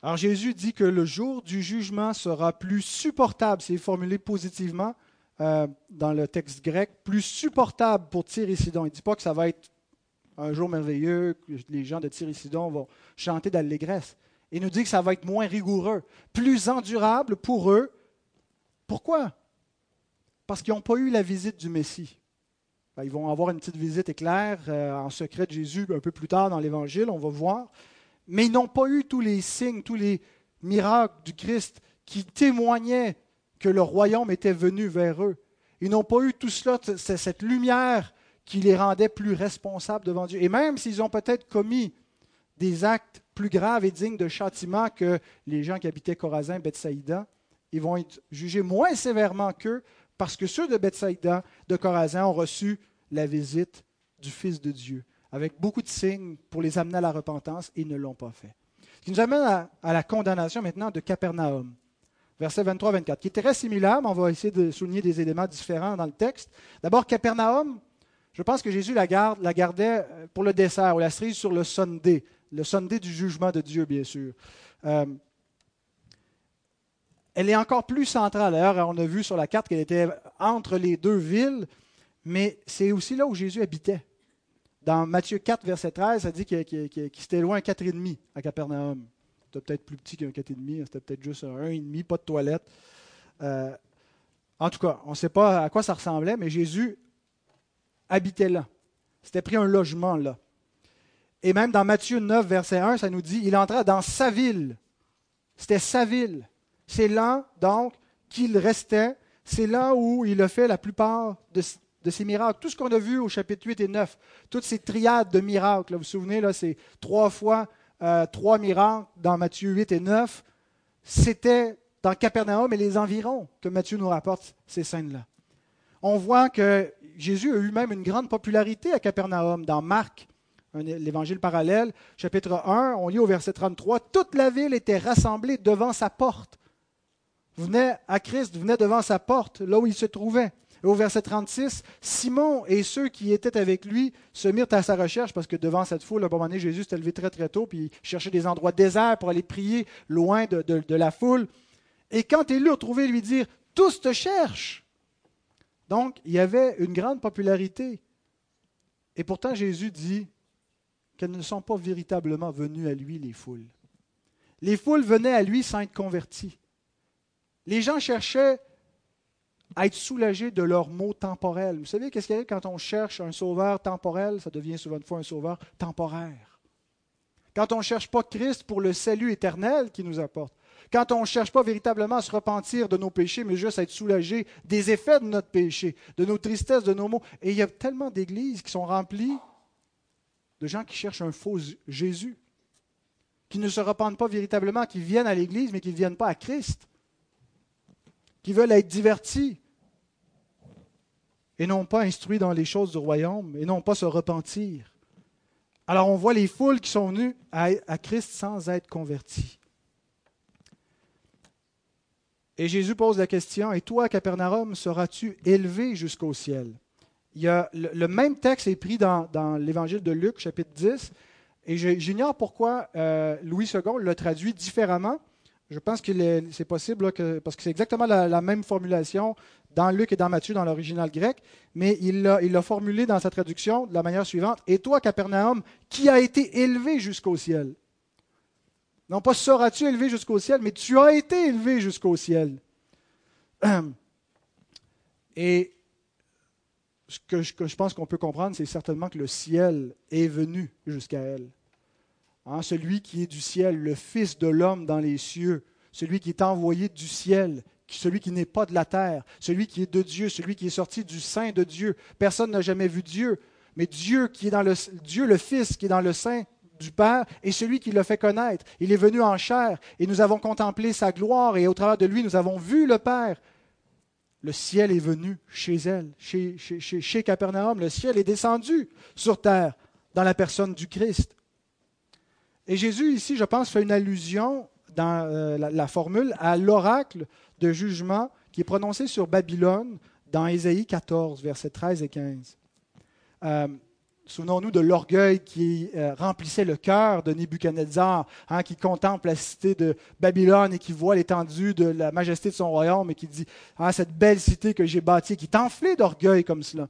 Alors Jésus dit que le jour du jugement sera plus supportable, c'est formulé positivement euh, dans le texte grec, plus supportable pour Tyr et Sidon. Il ne dit pas que ça va être un jour merveilleux, que les gens de Tyr et Sidon vont chanter d'allégresse. Il nous dit que ça va être moins rigoureux, plus endurable pour eux. Pourquoi? Parce qu'ils n'ont pas eu la visite du Messie. ils vont avoir une petite visite éclair euh, en secret de Jésus un peu plus tard dans l'Évangile, on va voir. Mais ils n'ont pas eu tous les signes, tous les miracles du Christ qui témoignaient que le royaume était venu vers eux. Ils n'ont pas eu tout cela, cette lumière qui les rendait plus responsables devant Dieu. Et même s'ils ont peut-être commis des actes plus graves et dignes de châtiment que les gens qui habitaient Corazin, Bethsaïda, ils vont être jugés moins sévèrement qu'eux parce que ceux de Bethsaïda, de Corazin, ont reçu la visite du Fils de Dieu, avec beaucoup de signes pour les amener à la repentance, ils ne l'ont pas fait. Ce qui nous amène à, à la condamnation maintenant de Capernaum versets 23-24, qui est très similaire, mais on va essayer de souligner des éléments différents dans le texte. D'abord, Capernaum, je pense que Jésus la, garde, la gardait euh, pour le dessert, ou la cerise sur le Sunday, le Sunday du jugement de Dieu, bien sûr. Euh, elle est encore plus centrale. D'ailleurs, on a vu sur la carte qu'elle était entre les deux villes, mais c'est aussi là où Jésus habitait. Dans Matthieu 4, verset 13, ça dit qu'il s'était loin à 4,5 à Capernaum. C'était peut-être plus petit qu'un 4,5, c'était peut-être juste un 1,5, pas de toilette. Euh, en tout cas, on ne sait pas à quoi ça ressemblait, mais Jésus habitait là. C'était pris un logement là. Et même dans Matthieu 9, verset 1, ça nous dit, il entra dans sa ville. C'était sa ville. C'est là, donc, qu'il restait. C'est là où il a fait la plupart de, de ses miracles. Tout ce qu'on a vu au chapitre 8 et 9, toutes ces triades de miracles, vous vous souvenez, là, c'est trois fois euh, trois miracles dans Matthieu 8 et 9, c'était dans Capernaum et les environs que Matthieu nous rapporte ces scènes-là. On voit que Jésus a eu même une grande popularité à Capernaum. Dans Marc, l'évangile parallèle, chapitre 1, on lit au verset 33, Toute la ville était rassemblée devant sa porte. Venait à Christ, venait devant sa porte, là où il se trouvait au verset 36, Simon et ceux qui étaient avec lui se mirent à sa recherche parce que devant cette foule, à un moment donné, Jésus s'est levé très très tôt, puis il cherchait des endroits déserts pour aller prier loin de, la foule. Et quand ils l'eurent trouvé, lui dire Tous te cherchent. Donc, il y avait une grande popularité. Et pourtant, Jésus dit qu'elles ne sont pas véritablement venues à lui, les foules. Les foules venaient à lui sans être convertis. Les gens cherchaient à être soulagés de leurs maux temporels. Vous savez, qu'est-ce qu'il y a quand on cherche un sauveur temporel? Ça devient souvent une fois un sauveur temporaire. Quand on ne cherche pas Christ pour le salut éternel qu'il nous apporte. Quand on ne cherche pas véritablement à se repentir de nos péchés, mais juste à être soulagé des effets de notre péché, de nos tristesses, de nos maux. Et il y a tellement d'églises qui sont remplies de gens qui cherchent un faux Jésus, qui ne se repentent pas véritablement, qui viennent à l'église, mais qui ne viennent pas à Christ, qui veulent être divertis, et non pas instruits dans les choses du royaume, et non pas se repentir. Alors on voit les foules qui sont venues à, Christ sans être convertis. Et Jésus pose la question, et toi, Capernaum, seras-tu élevé jusqu'au ciel? Il y a, le, même texte est pris dans, l'évangile de Luc, chapitre 10, et j'ignore pourquoi euh, Louis II l'a traduit différemment. Je pense que c'est possible, parce que c'est exactement la, même formulation dans Luc et dans Matthieu, dans l'original grec, mais il l'a formulé dans sa traduction de la manière suivante. Et toi, Capernaum, qui a été élevé jusqu'au ciel? Non pas seras-tu élevé jusqu'au ciel, mais tu as été élevé jusqu'au ciel. [clears throat] Et ce que je pense qu'on peut comprendre, c'est certainement que le ciel est venu jusqu'à elle. Hein, celui qui est du ciel, le Fils de l'homme dans les cieux, celui qui est envoyé du ciel, celui qui n'est pas de la terre, celui qui est de Dieu, celui qui est sorti du sein de Dieu. Personne n'a jamais vu Dieu, mais Dieu qui est dans le Dieu le Fils qui est dans le sein du Père est celui qui l'a fait connaître. Il est venu en chair et nous avons contemplé sa gloire et au travers de lui nous avons vu le Père. Le ciel est venu chez elle, chez, chez, chez Capernaum. Le ciel est descendu sur terre dans la personne du Christ. Et Jésus, ici, je pense, fait une allusion dans euh, la, formule à l'oracle de jugement qui est prononcé sur Babylone dans Ésaïe 14, versets 13 et 15. Euh, souvenons-nous de l'orgueil qui euh, remplissait le cœur de Nebuchadnezzar, hein, qui contemple la cité de Babylone et qui voit l'étendue de la majesté de son royaume et qui dit ah, Cette belle cité que j'ai bâtie, qui est enflée d'orgueil comme cela.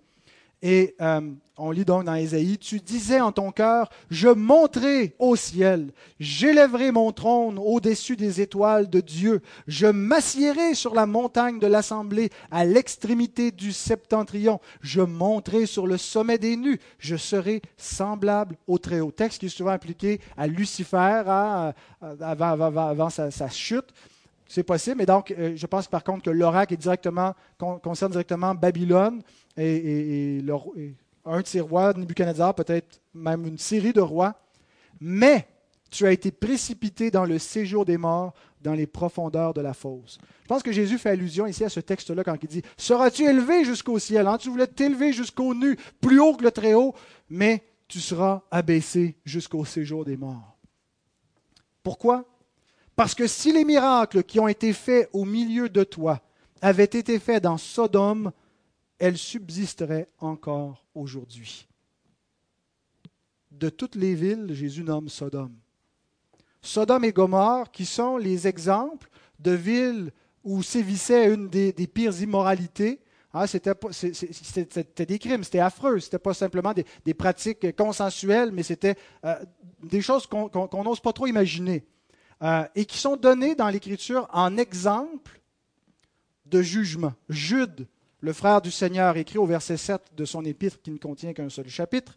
Et euh, on lit donc dans Ésaïe, Tu disais en ton cœur, Je monterai au ciel, j'élèverai mon trône au-dessus des étoiles de Dieu, je m'assiérai sur la montagne de l'assemblée à l'extrémité du septentrion, je monterai sur le sommet des nues, je serai semblable au Très-Haut. Texte qui est souvent appliqué à Lucifer avant, sa chute. C'est possible, mais donc euh, je pense par contre que l'oracle concerne directement Babylone et, un de ses rois, Nebuchadnezzar, peut-être même une série de rois. Mais tu as été précipité dans le séjour des morts, dans les profondeurs de la fosse. Je pense que Jésus fait allusion ici à ce texte-là quand il dit Seras-tu élevé jusqu'au ciel? Hein? Tu voulais t'élever jusqu'au nu, plus haut que le très haut, mais tu seras abaissé jusqu'au séjour des morts. Pourquoi? Parce que si les miracles qui ont été faits au milieu de toi avaient été faits dans Sodome, elles subsisteraient encore aujourd'hui. De toutes les villes, Jésus nomme Sodome. Sodome et Gomorre, qui sont les exemples de villes où sévissait une des, pires immoralités. Ah, c'était, des crimes, c'était affreux, c'était pas simplement des, pratiques consensuelles, mais c'était euh, des choses qu'on n'ose pas trop imaginer. Euh, et qui sont donnés dans l'Écriture en exemple de jugement. Jude, le frère du Seigneur, écrit au verset 7 de son épître qui ne contient qu'un seul chapitre,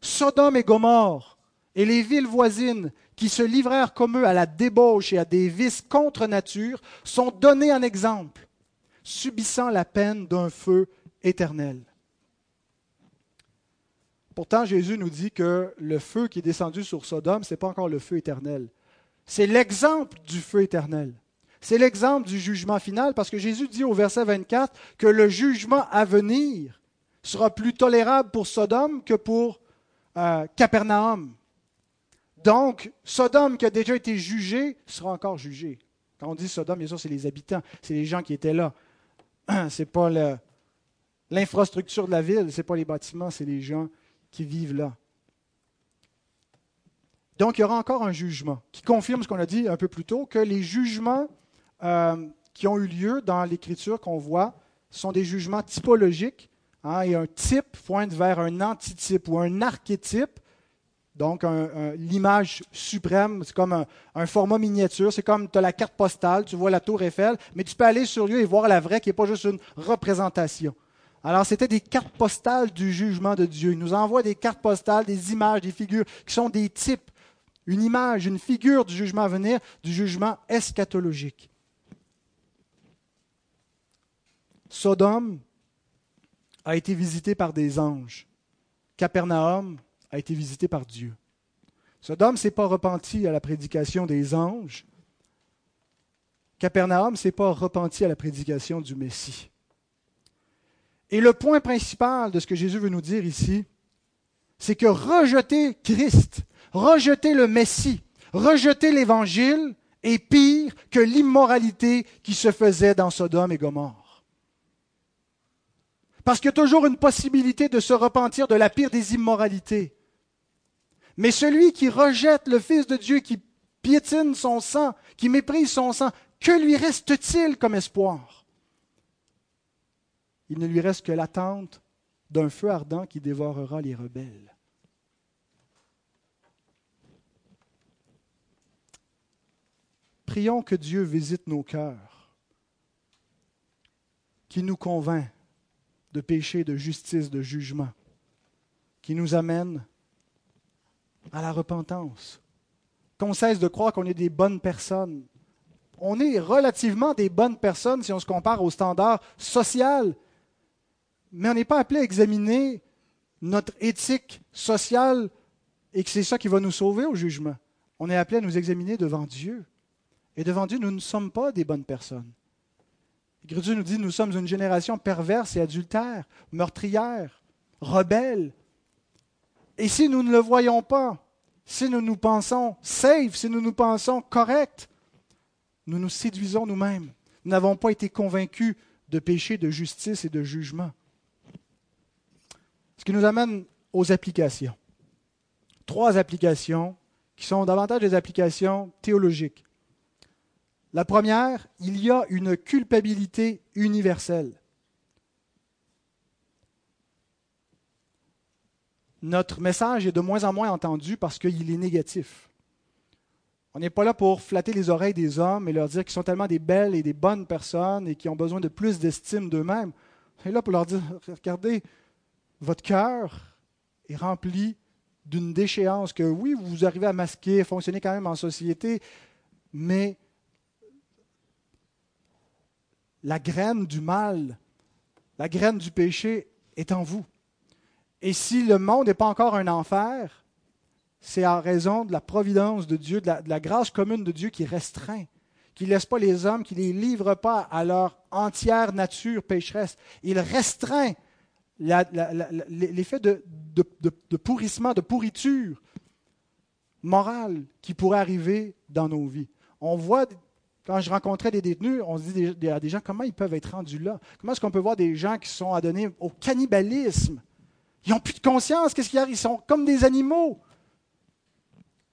Sodome et Gomorre et les villes voisines qui se livrèrent comme eux à la débauche et à des vices contre nature sont donnés en exemple, subissant la peine d'un feu éternel. Pourtant, Jésus nous dit que le feu qui est descendu sur Sodome, ce n'est pas encore le feu éternel. C'est l'exemple du feu éternel. C'est l'exemple du jugement final parce que Jésus dit au verset 24 que le jugement à venir sera plus tolérable pour Sodome que pour euh, Capernaum. Donc, Sodome qui a déjà été jugé sera encore jugé. Quand on dit Sodome, bien sûr, c'est les habitants, c'est les gens qui étaient là. [clears throat] Ce n'est pas l'infrastructure de la ville, ce n'est pas les bâtiments, c'est les gens qui vivent là. Donc, il y aura encore un jugement qui confirme ce qu'on a dit un peu plus tôt, que les jugements euh, qui ont eu lieu dans l'Écriture qu'on voit sont des jugements typologiques. Hein, et un type pointe vers un antitype ou un archétype. Donc, l'image suprême, c'est comme un, format miniature. C'est comme tu as la carte postale, tu vois la tour Eiffel, mais tu peux aller sur lieu et voir la vraie qui n'est pas juste une représentation. Alors, c'était des cartes postales du jugement de Dieu. Il nous envoie des cartes postales, des images, des figures qui sont des types une image, une figure du jugement à venir, du jugement eschatologique. Sodome a été visité par des anges. Capernaum a été visité par Dieu. Sodome s'est pas repenti à la prédication des anges. Capernaum s'est pas repenti à la prédication du Messie. Et le point principal de ce que Jésus veut nous dire ici, c'est que rejeter Christ, rejeter le Messie, rejeter l'Évangile est pire que l'immoralité qui se faisait dans Sodome et Gomorre. Parce qu'il y a toujours une possibilité de se repentir de la pire des immoralités. Mais celui qui rejette le Fils de Dieu, qui piétine son sang, qui méprise son sang, que lui reste-t-il comme espoir? Il ne lui reste que l'attente d'un feu ardent qui dévorera les rebelles. Prions que Dieu visite nos cœurs, qui nous convainc de péché, de justice, de jugement, qui nous amène à la repentance, qu'on cesse de croire qu'on est des bonnes personnes. On est relativement des bonnes personnes si on se compare au standard social, mais on n'est pas appelé à examiner notre éthique sociale et que c'est ça qui va nous sauver au jugement. On est appelé à nous examiner devant Dieu. Et devant Dieu, nous ne sommes pas des bonnes personnes. L'Écriture nous dit nous sommes une génération perverse et adultère, meurtrière, rebelle. Et si nous ne le voyons pas, si nous nous pensons safe, si nous nous pensons corrects, nous nous séduisons nous-mêmes. Nous n'avons pas été convaincus de péché, de justice et de jugement. Ce qui nous amène aux applications. Trois applications qui sont davantage des applications théologiques. La première, il y a une culpabilité universelle. notre message est de moins en moins entendu parce qu'il est négatif. On n'est pas là pour flatter les oreilles des hommes et leur dire qu'ils sont tellement des belles et des bonnes personnes et qui ont besoin de plus d'estime d'eux-mêmes. On est là pour leur dire, regardez, votre cœur est rempli d'une déchéance que oui, vous arrivez à masquer, fonctionner quand même en société, mais la graine du mal, la graine du péché est en vous. Et si le monde n'est pas encore un enfer, c'est en raison de la providence de Dieu, de la, grâce commune de Dieu qui restreint, qui ne laisse pas les hommes, qui ne les livre pas à leur entière nature pécheresse. Il restreint l'effet de, de, pourrissement, de pourriture morale qui pourrait arriver dans nos vies. On voit, quand je rencontrais des détenus, on se dit à des gens comment ils peuvent être rendus là? Comment est-ce qu'on peut voir des gens qui sont adonnés au cannibalisme? Ils n'ont plus de conscience. Qu'est-ce qu'il y a? Ils sont comme des animaux.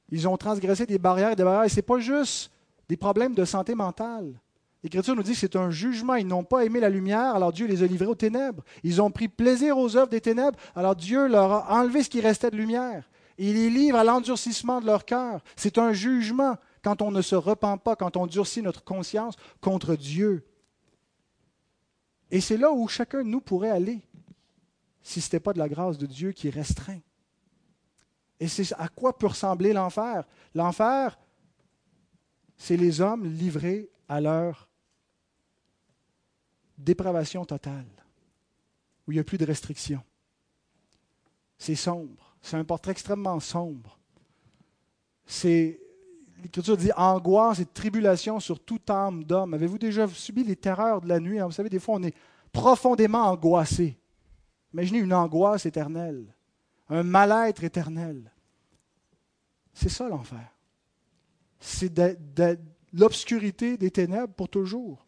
Ils ont transgressé des barrières et des barrières. Et ce n'est pas juste des problèmes de santé mentale. L'Écriture nous dit que c'est un jugement. Ils n'ont pas aimé la lumière, alors Dieu les a livrés aux ténèbres. Ils ont pris plaisir aux œuvres des ténèbres, alors Dieu leur a enlevé ce qui restait de lumière. il les livre à l'endurcissement de leur cœur. C'est un jugement quand on ne se repent pas, quand on durcit notre conscience contre Dieu. Et c'est là où chacun de nous pourrait aller si ce n'était pas de la grâce de Dieu qui restreint. Et c'est à quoi peut ressembler l'enfer? L'enfer, c'est les hommes livrés à leur dépravation totale, où il n'y a plus de restrictions. C'est sombre. C'est un portrait extrêmement sombre. C'est, l'Écriture dit angoisse et tribulation sur toute âme d'homme. Avez-vous déjà subi les terreurs de la nuit? Vous savez, des fois, on est profondément angoissé. Imaginez une angoisse éternelle un mal-être éternel. C'est ça l'enfer. C'est l'obscurité des ténèbres pour toujours.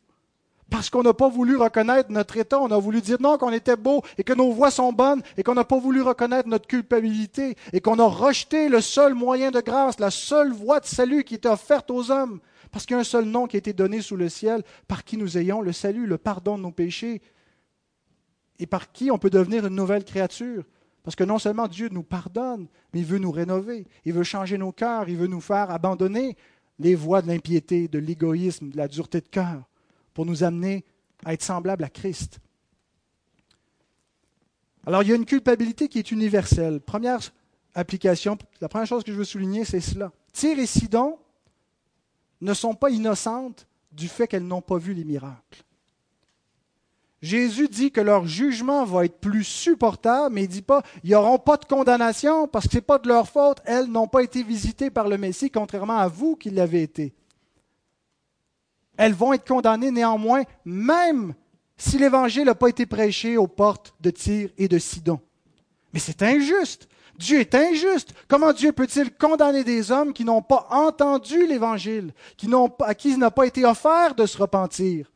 Parce qu'on n'a pas voulu reconnaître notre état, on a voulu dire non, qu'on était beau et que nos voix sont bonnes et qu'on n'a pas voulu reconnaître notre culpabilité et qu'on a rejeté le seul moyen de grâce, la seule voie de salut qui était offerte aux hommes. Parce qu'il y a un seul nom qui a été donné sous le ciel par qui nous ayons le salut, le pardon de nos péchés et par qui on peut devenir une nouvelle créature. Parce que non seulement Dieu nous pardonne, mais il veut nous rénover, il veut changer nos cœurs, il veut nous faire abandonner les voies de l'impiété, de l'égoïsme, de la dureté de cœur, pour nous amener à être semblables à Christ. Alors il y a une culpabilité qui est universelle. Première application, la première chose que je veux souligner, c'est cela. Tyr et Sidon ne sont pas innocentes du fait qu'elles n'ont pas vu les miracles. Jésus dit que leur jugement va être plus supportable, mais il ne dit pas ils n'auront pas de condamnation parce que ce n'est pas de leur faute. Elles n'ont pas été visitées par le Messie, contrairement à vous qui l'avez été. Elles vont être condamnées néanmoins, même si l'Évangile n'a pas été prêché aux portes de Tyr et de Sidon. Mais c'est injuste. Dieu est injuste. Comment Dieu peut-il condamner des hommes qui n'ont pas entendu l'Évangile, à qui il n'a pas été offert de se repentir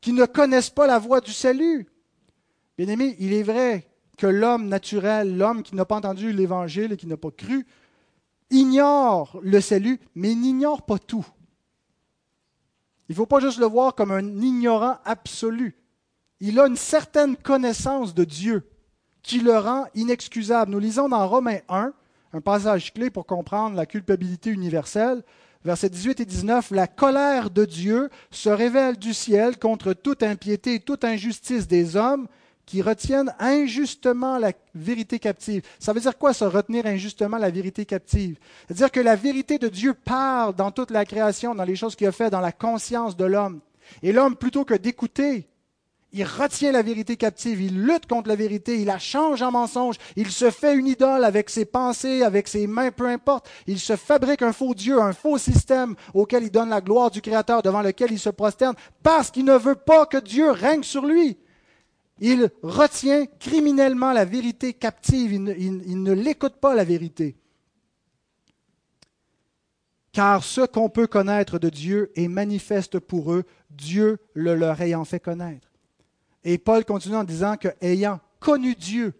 qui ne connaissent pas la voie du salut? Bien aimé, il est vrai que l'homme naturel, l'homme qui n'a pas entendu l'Évangile et qui n'a pas cru, ignore le salut, mais n'ignore pas tout. Il ne faut pas juste le voir comme un ignorant absolu. Il a une certaine connaissance de Dieu qui le rend inexcusable. Nous lisons dans Romains 1, un passage clé pour comprendre la culpabilité universelle versets 18 et 19, la colère de Dieu se révèle du ciel contre toute impiété et toute injustice des hommes qui retiennent injustement la vérité captive. Ça veut dire quoi, ça, retenir injustement la vérité captive? C'est-à-dire que la vérité de Dieu parle dans toute la création, dans les choses qu'il a fait, dans la conscience de l'homme. Et l'homme, plutôt que d'écouter il retient la vérité captive, il lutte contre la vérité, il la change en mensonge, il se fait une idole avec ses pensées, avec ses mains, peu importe. Il se fabrique un faux Dieu, un faux système auquel il donne la gloire du Créateur, devant lequel il se prosterne, parce qu'il ne veut pas que Dieu règne sur lui. Il retient criminellement la vérité captive, il ne, l'écoute pas la vérité. Car ce qu'on peut connaître de Dieu est manifeste pour eux, Dieu le leur ayant fait connaître. Et Paul continue en disant que ayant connu Dieu,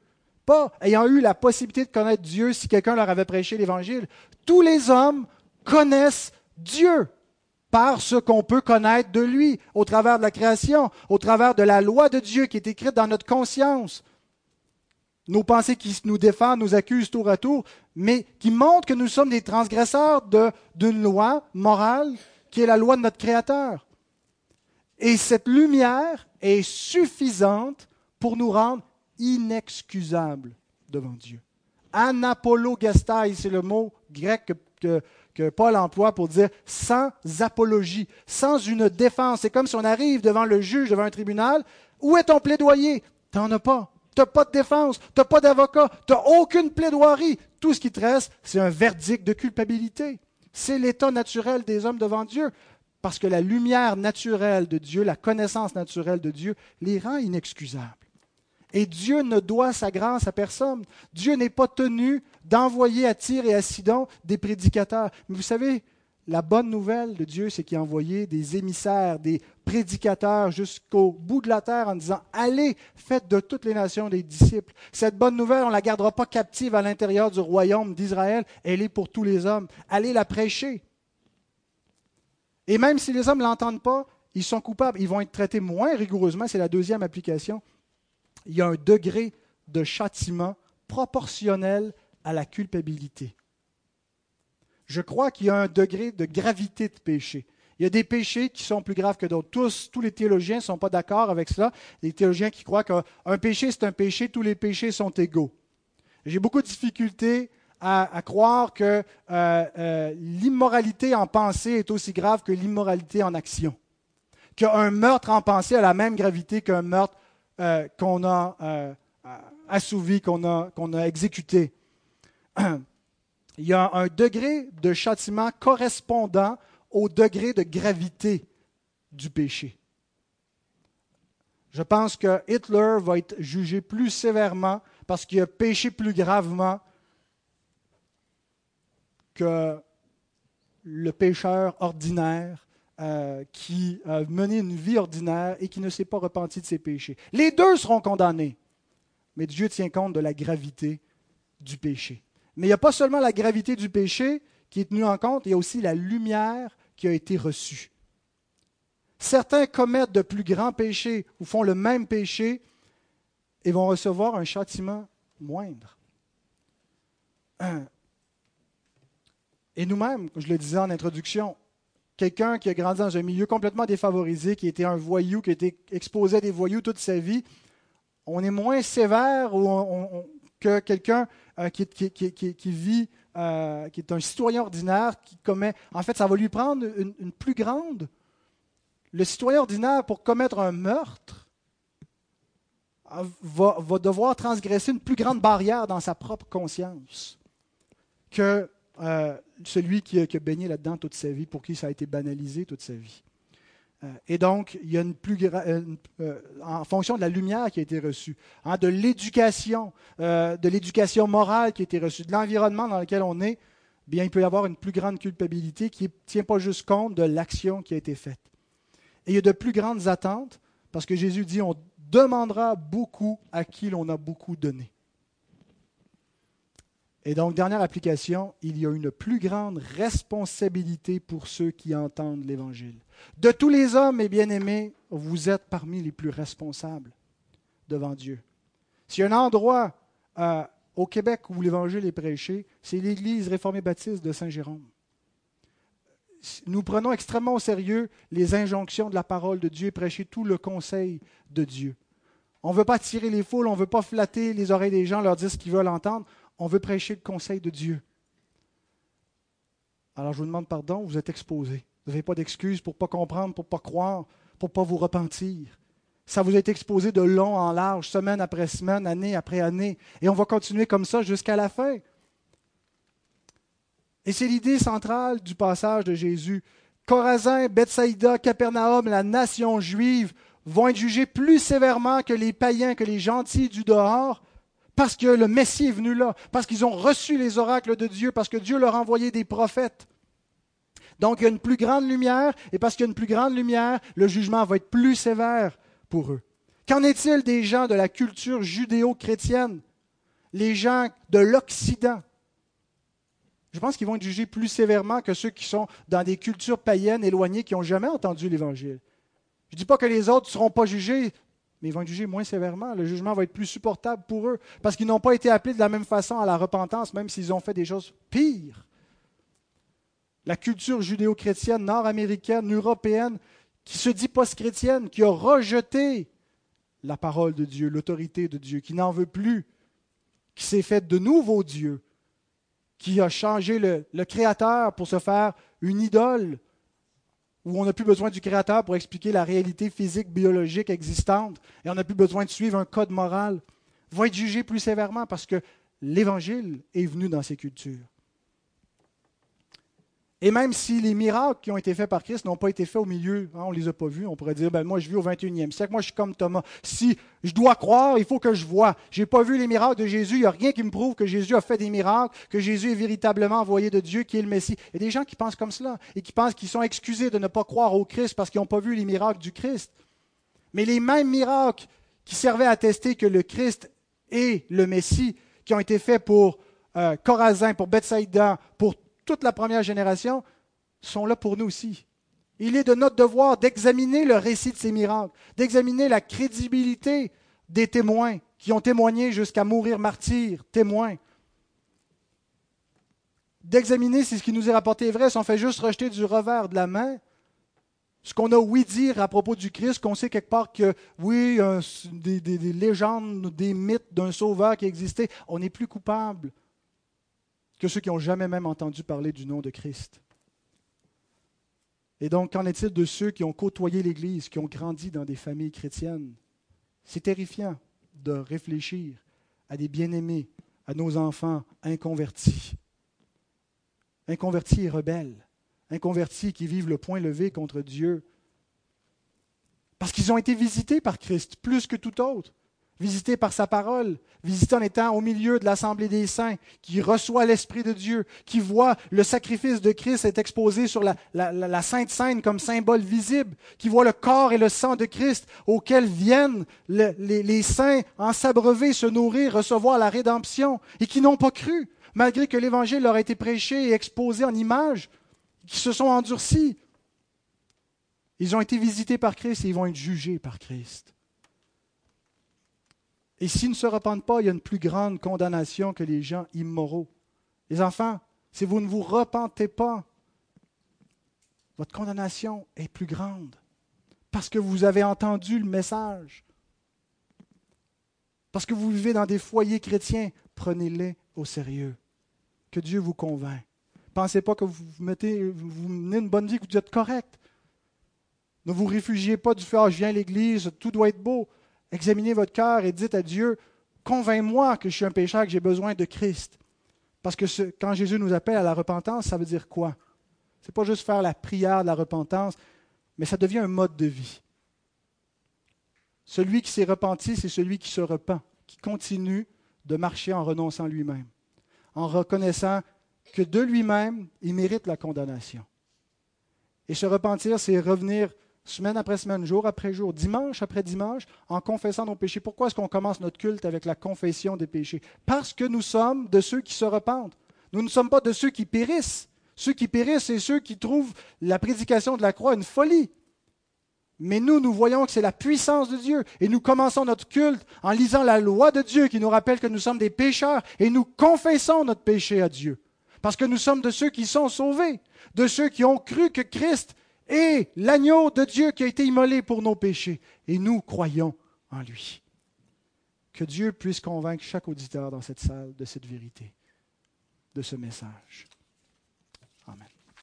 pas ayant eu la possibilité de connaître Dieu si quelqu'un leur avait prêché l'Évangile, tous les hommes connaissent Dieu par ce qu'on peut connaître de lui, au travers de la création, au travers de la loi de Dieu qui est écrite dans notre conscience. nos pensées qui nous défendent, nous accusent tour à tour, mais qui montrent que nous sommes des transgresseurs d'une loi morale qui est la loi de notre Créateur. Et cette lumière est suffisante pour nous rendre inexcusables devant Dieu. Anapologestai, c'est le mot grec que, que, Paul emploie pour dire sans apologie, sans une défense. C'est comme si on arrive devant le juge, devant un tribunal. Où est ton plaidoyer? T'en as pas. Tu n'as pas de défense, tu n'as pas d'avocat, tu n'as aucune plaidoirie. Tout ce qui te reste, c'est un verdict de culpabilité. C'est l'état naturel des hommes devant Dieu. Parce que la lumière naturelle de Dieu, la connaissance naturelle de Dieu, les rend inexcusables. Et Dieu ne doit sa grâce à personne. Dieu n'est pas tenu d'envoyer à Tyr et à Sidon des prédicateurs. Mais vous savez, la bonne nouvelle de Dieu, c'est qu'il a envoyé des émissaires, des prédicateurs jusqu'au bout de la terre en disant Allez, faites de toutes les nations des disciples. Cette bonne nouvelle, on ne la gardera pas captive à l'intérieur du royaume d'Israël, elle est pour tous les hommes. Allez la prêcher. Et même si les hommes ne l'entendent pas, ils sont coupables. Ils vont être traités moins rigoureusement. C'est la deuxième application. Il y a un degré de châtiment proportionnel à la culpabilité je crois qu'il y a un degré de gravité de péché. Il y a des péchés qui sont plus graves que d'autres. Tous, tous les théologiens ne sont pas d'accord avec cela. Les théologiens qui croient qu'un péché, c'est un péché, tous les péchés sont égaux. J'ai beaucoup de difficultés à, croire que euh, euh, l'immoralité en pensée est aussi grave que l'immoralité en action. Qu'un meurtre en pensée a la même gravité qu'un meurtre euh, qu'on a assouvi, qu'on a, qu'on a exécuté. [clears throat] il y a un degré de châtiment correspondant au degré de gravité du péché. Je pense que Hitler va être jugé plus sévèrement parce qu'il a péché plus gravement que le pécheur ordinaire euh, qui a mené une vie ordinaire et qui ne s'est pas repenti de ses péchés. Les deux seront condamnés, mais Dieu tient compte de la gravité du péché. Mais il n'y a pas seulement la gravité du péché qui est tenue en compte, il y a aussi la lumière qui a été reçue. Certains commettent de plus grands péchés ou font le même péché et vont recevoir un châtiment moindre. Et nous-mêmes, je le disais en introduction, quelqu'un qui a grandi dans un milieu complètement défavorisé, qui était un voyou, qui été exposé à des voyous toute sa vie, on est moins sévère que quelqu'un euh, qui, vit, euh, qui est un citoyen ordinaire, qui commet. En fait, ça va lui prendre une, plus grande. Le citoyen ordinaire, pour commettre un meurtre, euh, va, devoir transgresser une plus grande barrière dans sa propre conscience que celui qui, a baigné là-dedans toute sa vie, pour qui ça a été banalisé toute sa vie. Euh, et donc, il y a une plus euh, en fonction de la lumière qui a été reçue, hein, de l'éducation, euh, de l'éducation morale qui a été reçue, de l'environnement dans lequel on est, bien, il peut y avoir une plus grande culpabilité qui ne tient pas juste compte de l'action qui a été faite. Et il y a de plus grandes attentes, parce que Jésus dit on demandera beaucoup à qui l'on a beaucoup donné. Et donc, dernière application, il y a une plus grande responsabilité pour ceux qui entendent l'Évangile. De tous les hommes, mes bien-aimés, vous êtes parmi les plus responsables devant Dieu. S'il y a un endroit euh, au Québec où l'Évangile est prêché, c'est l'Église réformée baptiste de Saint-Jérôme. Nous prenons extrêmement au sérieux les injonctions de la parole de Dieu et prêcher tout le conseil de Dieu. On ne veut pas tirer les foules, on ne veut pas flatter les oreilles des gens, leur dire ce qu'ils veulent entendre on veut prêcher le conseil de Dieu. Alors je vous demande pardon, vous êtes exposé. Vous n'avez pas d'excuses pour ne pas comprendre, pour ne pas croire, pour ne pas vous repentir. Ça vous est exposé de long en large, semaine après semaine, année après année. Et on va continuer comme ça jusqu'à la fin. Et c'est l'idée centrale du passage de Jésus. Corazin, Bethsaïda, Capernaum, la nation juive vont être jugés plus sévèrement que les païens, que les gentils du dehors, parce que le Messie est venu là, parce qu'ils ont reçu les oracles de Dieu, parce que Dieu leur a envoyé des prophètes. Donc il y a une plus grande lumière, et parce qu'il y a une plus grande lumière, le jugement va être plus sévère pour eux. Qu'en est-il des gens de la culture judéo-chrétienne, les gens de l'Occident? Je pense qu'ils vont être jugés plus sévèrement que ceux qui sont dans des cultures païennes éloignées qui n'ont jamais entendu l'Évangile. Je ne dis pas que les autres ne seront pas jugés, mais ils vont être jugés moins sévèrement. Le jugement va être plus supportable pour eux, parce qu'ils n'ont pas été appelés de la même façon à la repentance, même s'ils ont fait des choses pires. La culture judéo-chrétienne, nord-américaine, européenne, qui se dit post-chrétienne, qui a rejeté la parole de Dieu, l'autorité de Dieu, qui n'en veut plus, qui s'est fait de nouveaux dieux, qui a changé le, le Créateur pour se faire une idole, où on n'a plus besoin du Créateur pour expliquer la réalité physique, biologique existante, et on n'a plus besoin de suivre un code moral, va être jugé plus sévèrement parce que l'Évangile est venu dans ces cultures. Et même si les miracles qui ont été faits par Christ n'ont pas été faits au milieu, hein, on ne les a pas vus, on pourrait dire, ben, moi je vis au 21e siècle, moi je suis comme Thomas. Si je dois croire, il faut que je vois. Je n'ai pas vu les miracles de Jésus, il n'y a rien qui me prouve que Jésus a fait des miracles, que Jésus est véritablement envoyé de Dieu, qui est le Messie. Il y a des gens qui pensent comme cela et qui pensent qu'ils sont excusés de ne pas croire au Christ parce qu'ils n'ont pas vu les miracles du Christ. Mais les mêmes miracles qui servaient à attester que le Christ est le Messie, qui ont été faits pour euh, Corazin, pour Bethsaïda, pour toute la première génération, sont là pour nous aussi. Il est de notre devoir d'examiner le récit de ces miracles, d'examiner la crédibilité des témoins qui ont témoigné jusqu'à mourir martyrs, témoins. D'examiner si ce qui nous est rapporté est vrai, si on fait juste rejeter du revers de la main ce qu'on a ouï dire à propos du Christ, qu'on sait quelque part que, oui, des légendes, des mythes d'un sauveur qui existait, on n'est plus coupable que ceux qui n'ont jamais même entendu parler du nom de Christ. Et donc, qu'en est-il de ceux qui ont côtoyé l'Église, qui ont grandi dans des familles chrétiennes? C'est terrifiant de réfléchir à des bien-aimés, à nos enfants inconvertis, inconvertis et rebelles, inconvertis qui vivent le point levé contre Dieu, parce qu'ils ont été visités par Christ plus que tout autre visité par sa parole, visité en étant au milieu de l'assemblée des saints, qui reçoit l'Esprit de Dieu, qui voit le sacrifice de Christ être exposé sur la, Sainte Seine comme symbole visible, qui voit le corps et le sang de Christ auquel viennent les, les saints en s'abreuver, se nourrir, recevoir la rédemption, et qui n'ont pas cru, malgré que l'Évangile leur a été prêché et exposé en images, qui se sont endurcis. Ils ont été visités par Christ et ils vont être jugés par Christ. Et s'ils ne se repentent pas, il y a une plus grande condamnation que les gens immoraux. Les enfants, si vous ne vous repentez pas, votre condamnation est plus grande parce que vous avez entendu le message. Parce que vous vivez dans des foyers chrétiens, prenez-les au sérieux. Que Dieu vous convainc. Pensez pas que vous vous menez une bonne vie, que vous êtes correct. Ne vous réfugiez pas du fait, ah, je viens à l'église, tout doit être beau. Examinez votre cœur et dites à Dieu, convainc-moi que je suis un pécheur, que j'ai besoin de Christ. Parce que quand Jésus nous appelle à la repentance, ça veut dire quoi? Ce n'est pas juste faire la prière de la repentance, mais ça devient un mode de vie. Celui qui s'est repenti, c'est celui qui se repent, qui continue de marcher en renonçant lui-même, en reconnaissant que de lui-même, il mérite la condamnation. Et se repentir, c'est revenir semaine après semaine, jour après jour, dimanche après dimanche, en confessant nos péchés. Pourquoi est-ce qu'on commence notre culte avec la confession des péchés? Parce que nous sommes de ceux qui se repentent. Nous ne sommes pas de ceux qui périssent. Ceux qui périssent, c'est ceux qui trouvent la prédication de la croix une folie. Mais nous, nous voyons que c'est la puissance de Dieu. Et nous commençons notre culte en lisant la loi de Dieu qui nous rappelle que nous sommes des pécheurs. Et nous confessons notre péché à Dieu. Parce que nous sommes de ceux qui sont sauvés, de ceux qui ont cru que Christ et l'agneau de Dieu qui a été immolé pour nos péchés. Et nous croyons en lui. Que Dieu puisse convaincre chaque auditeur dans cette salle de cette vérité, de ce message.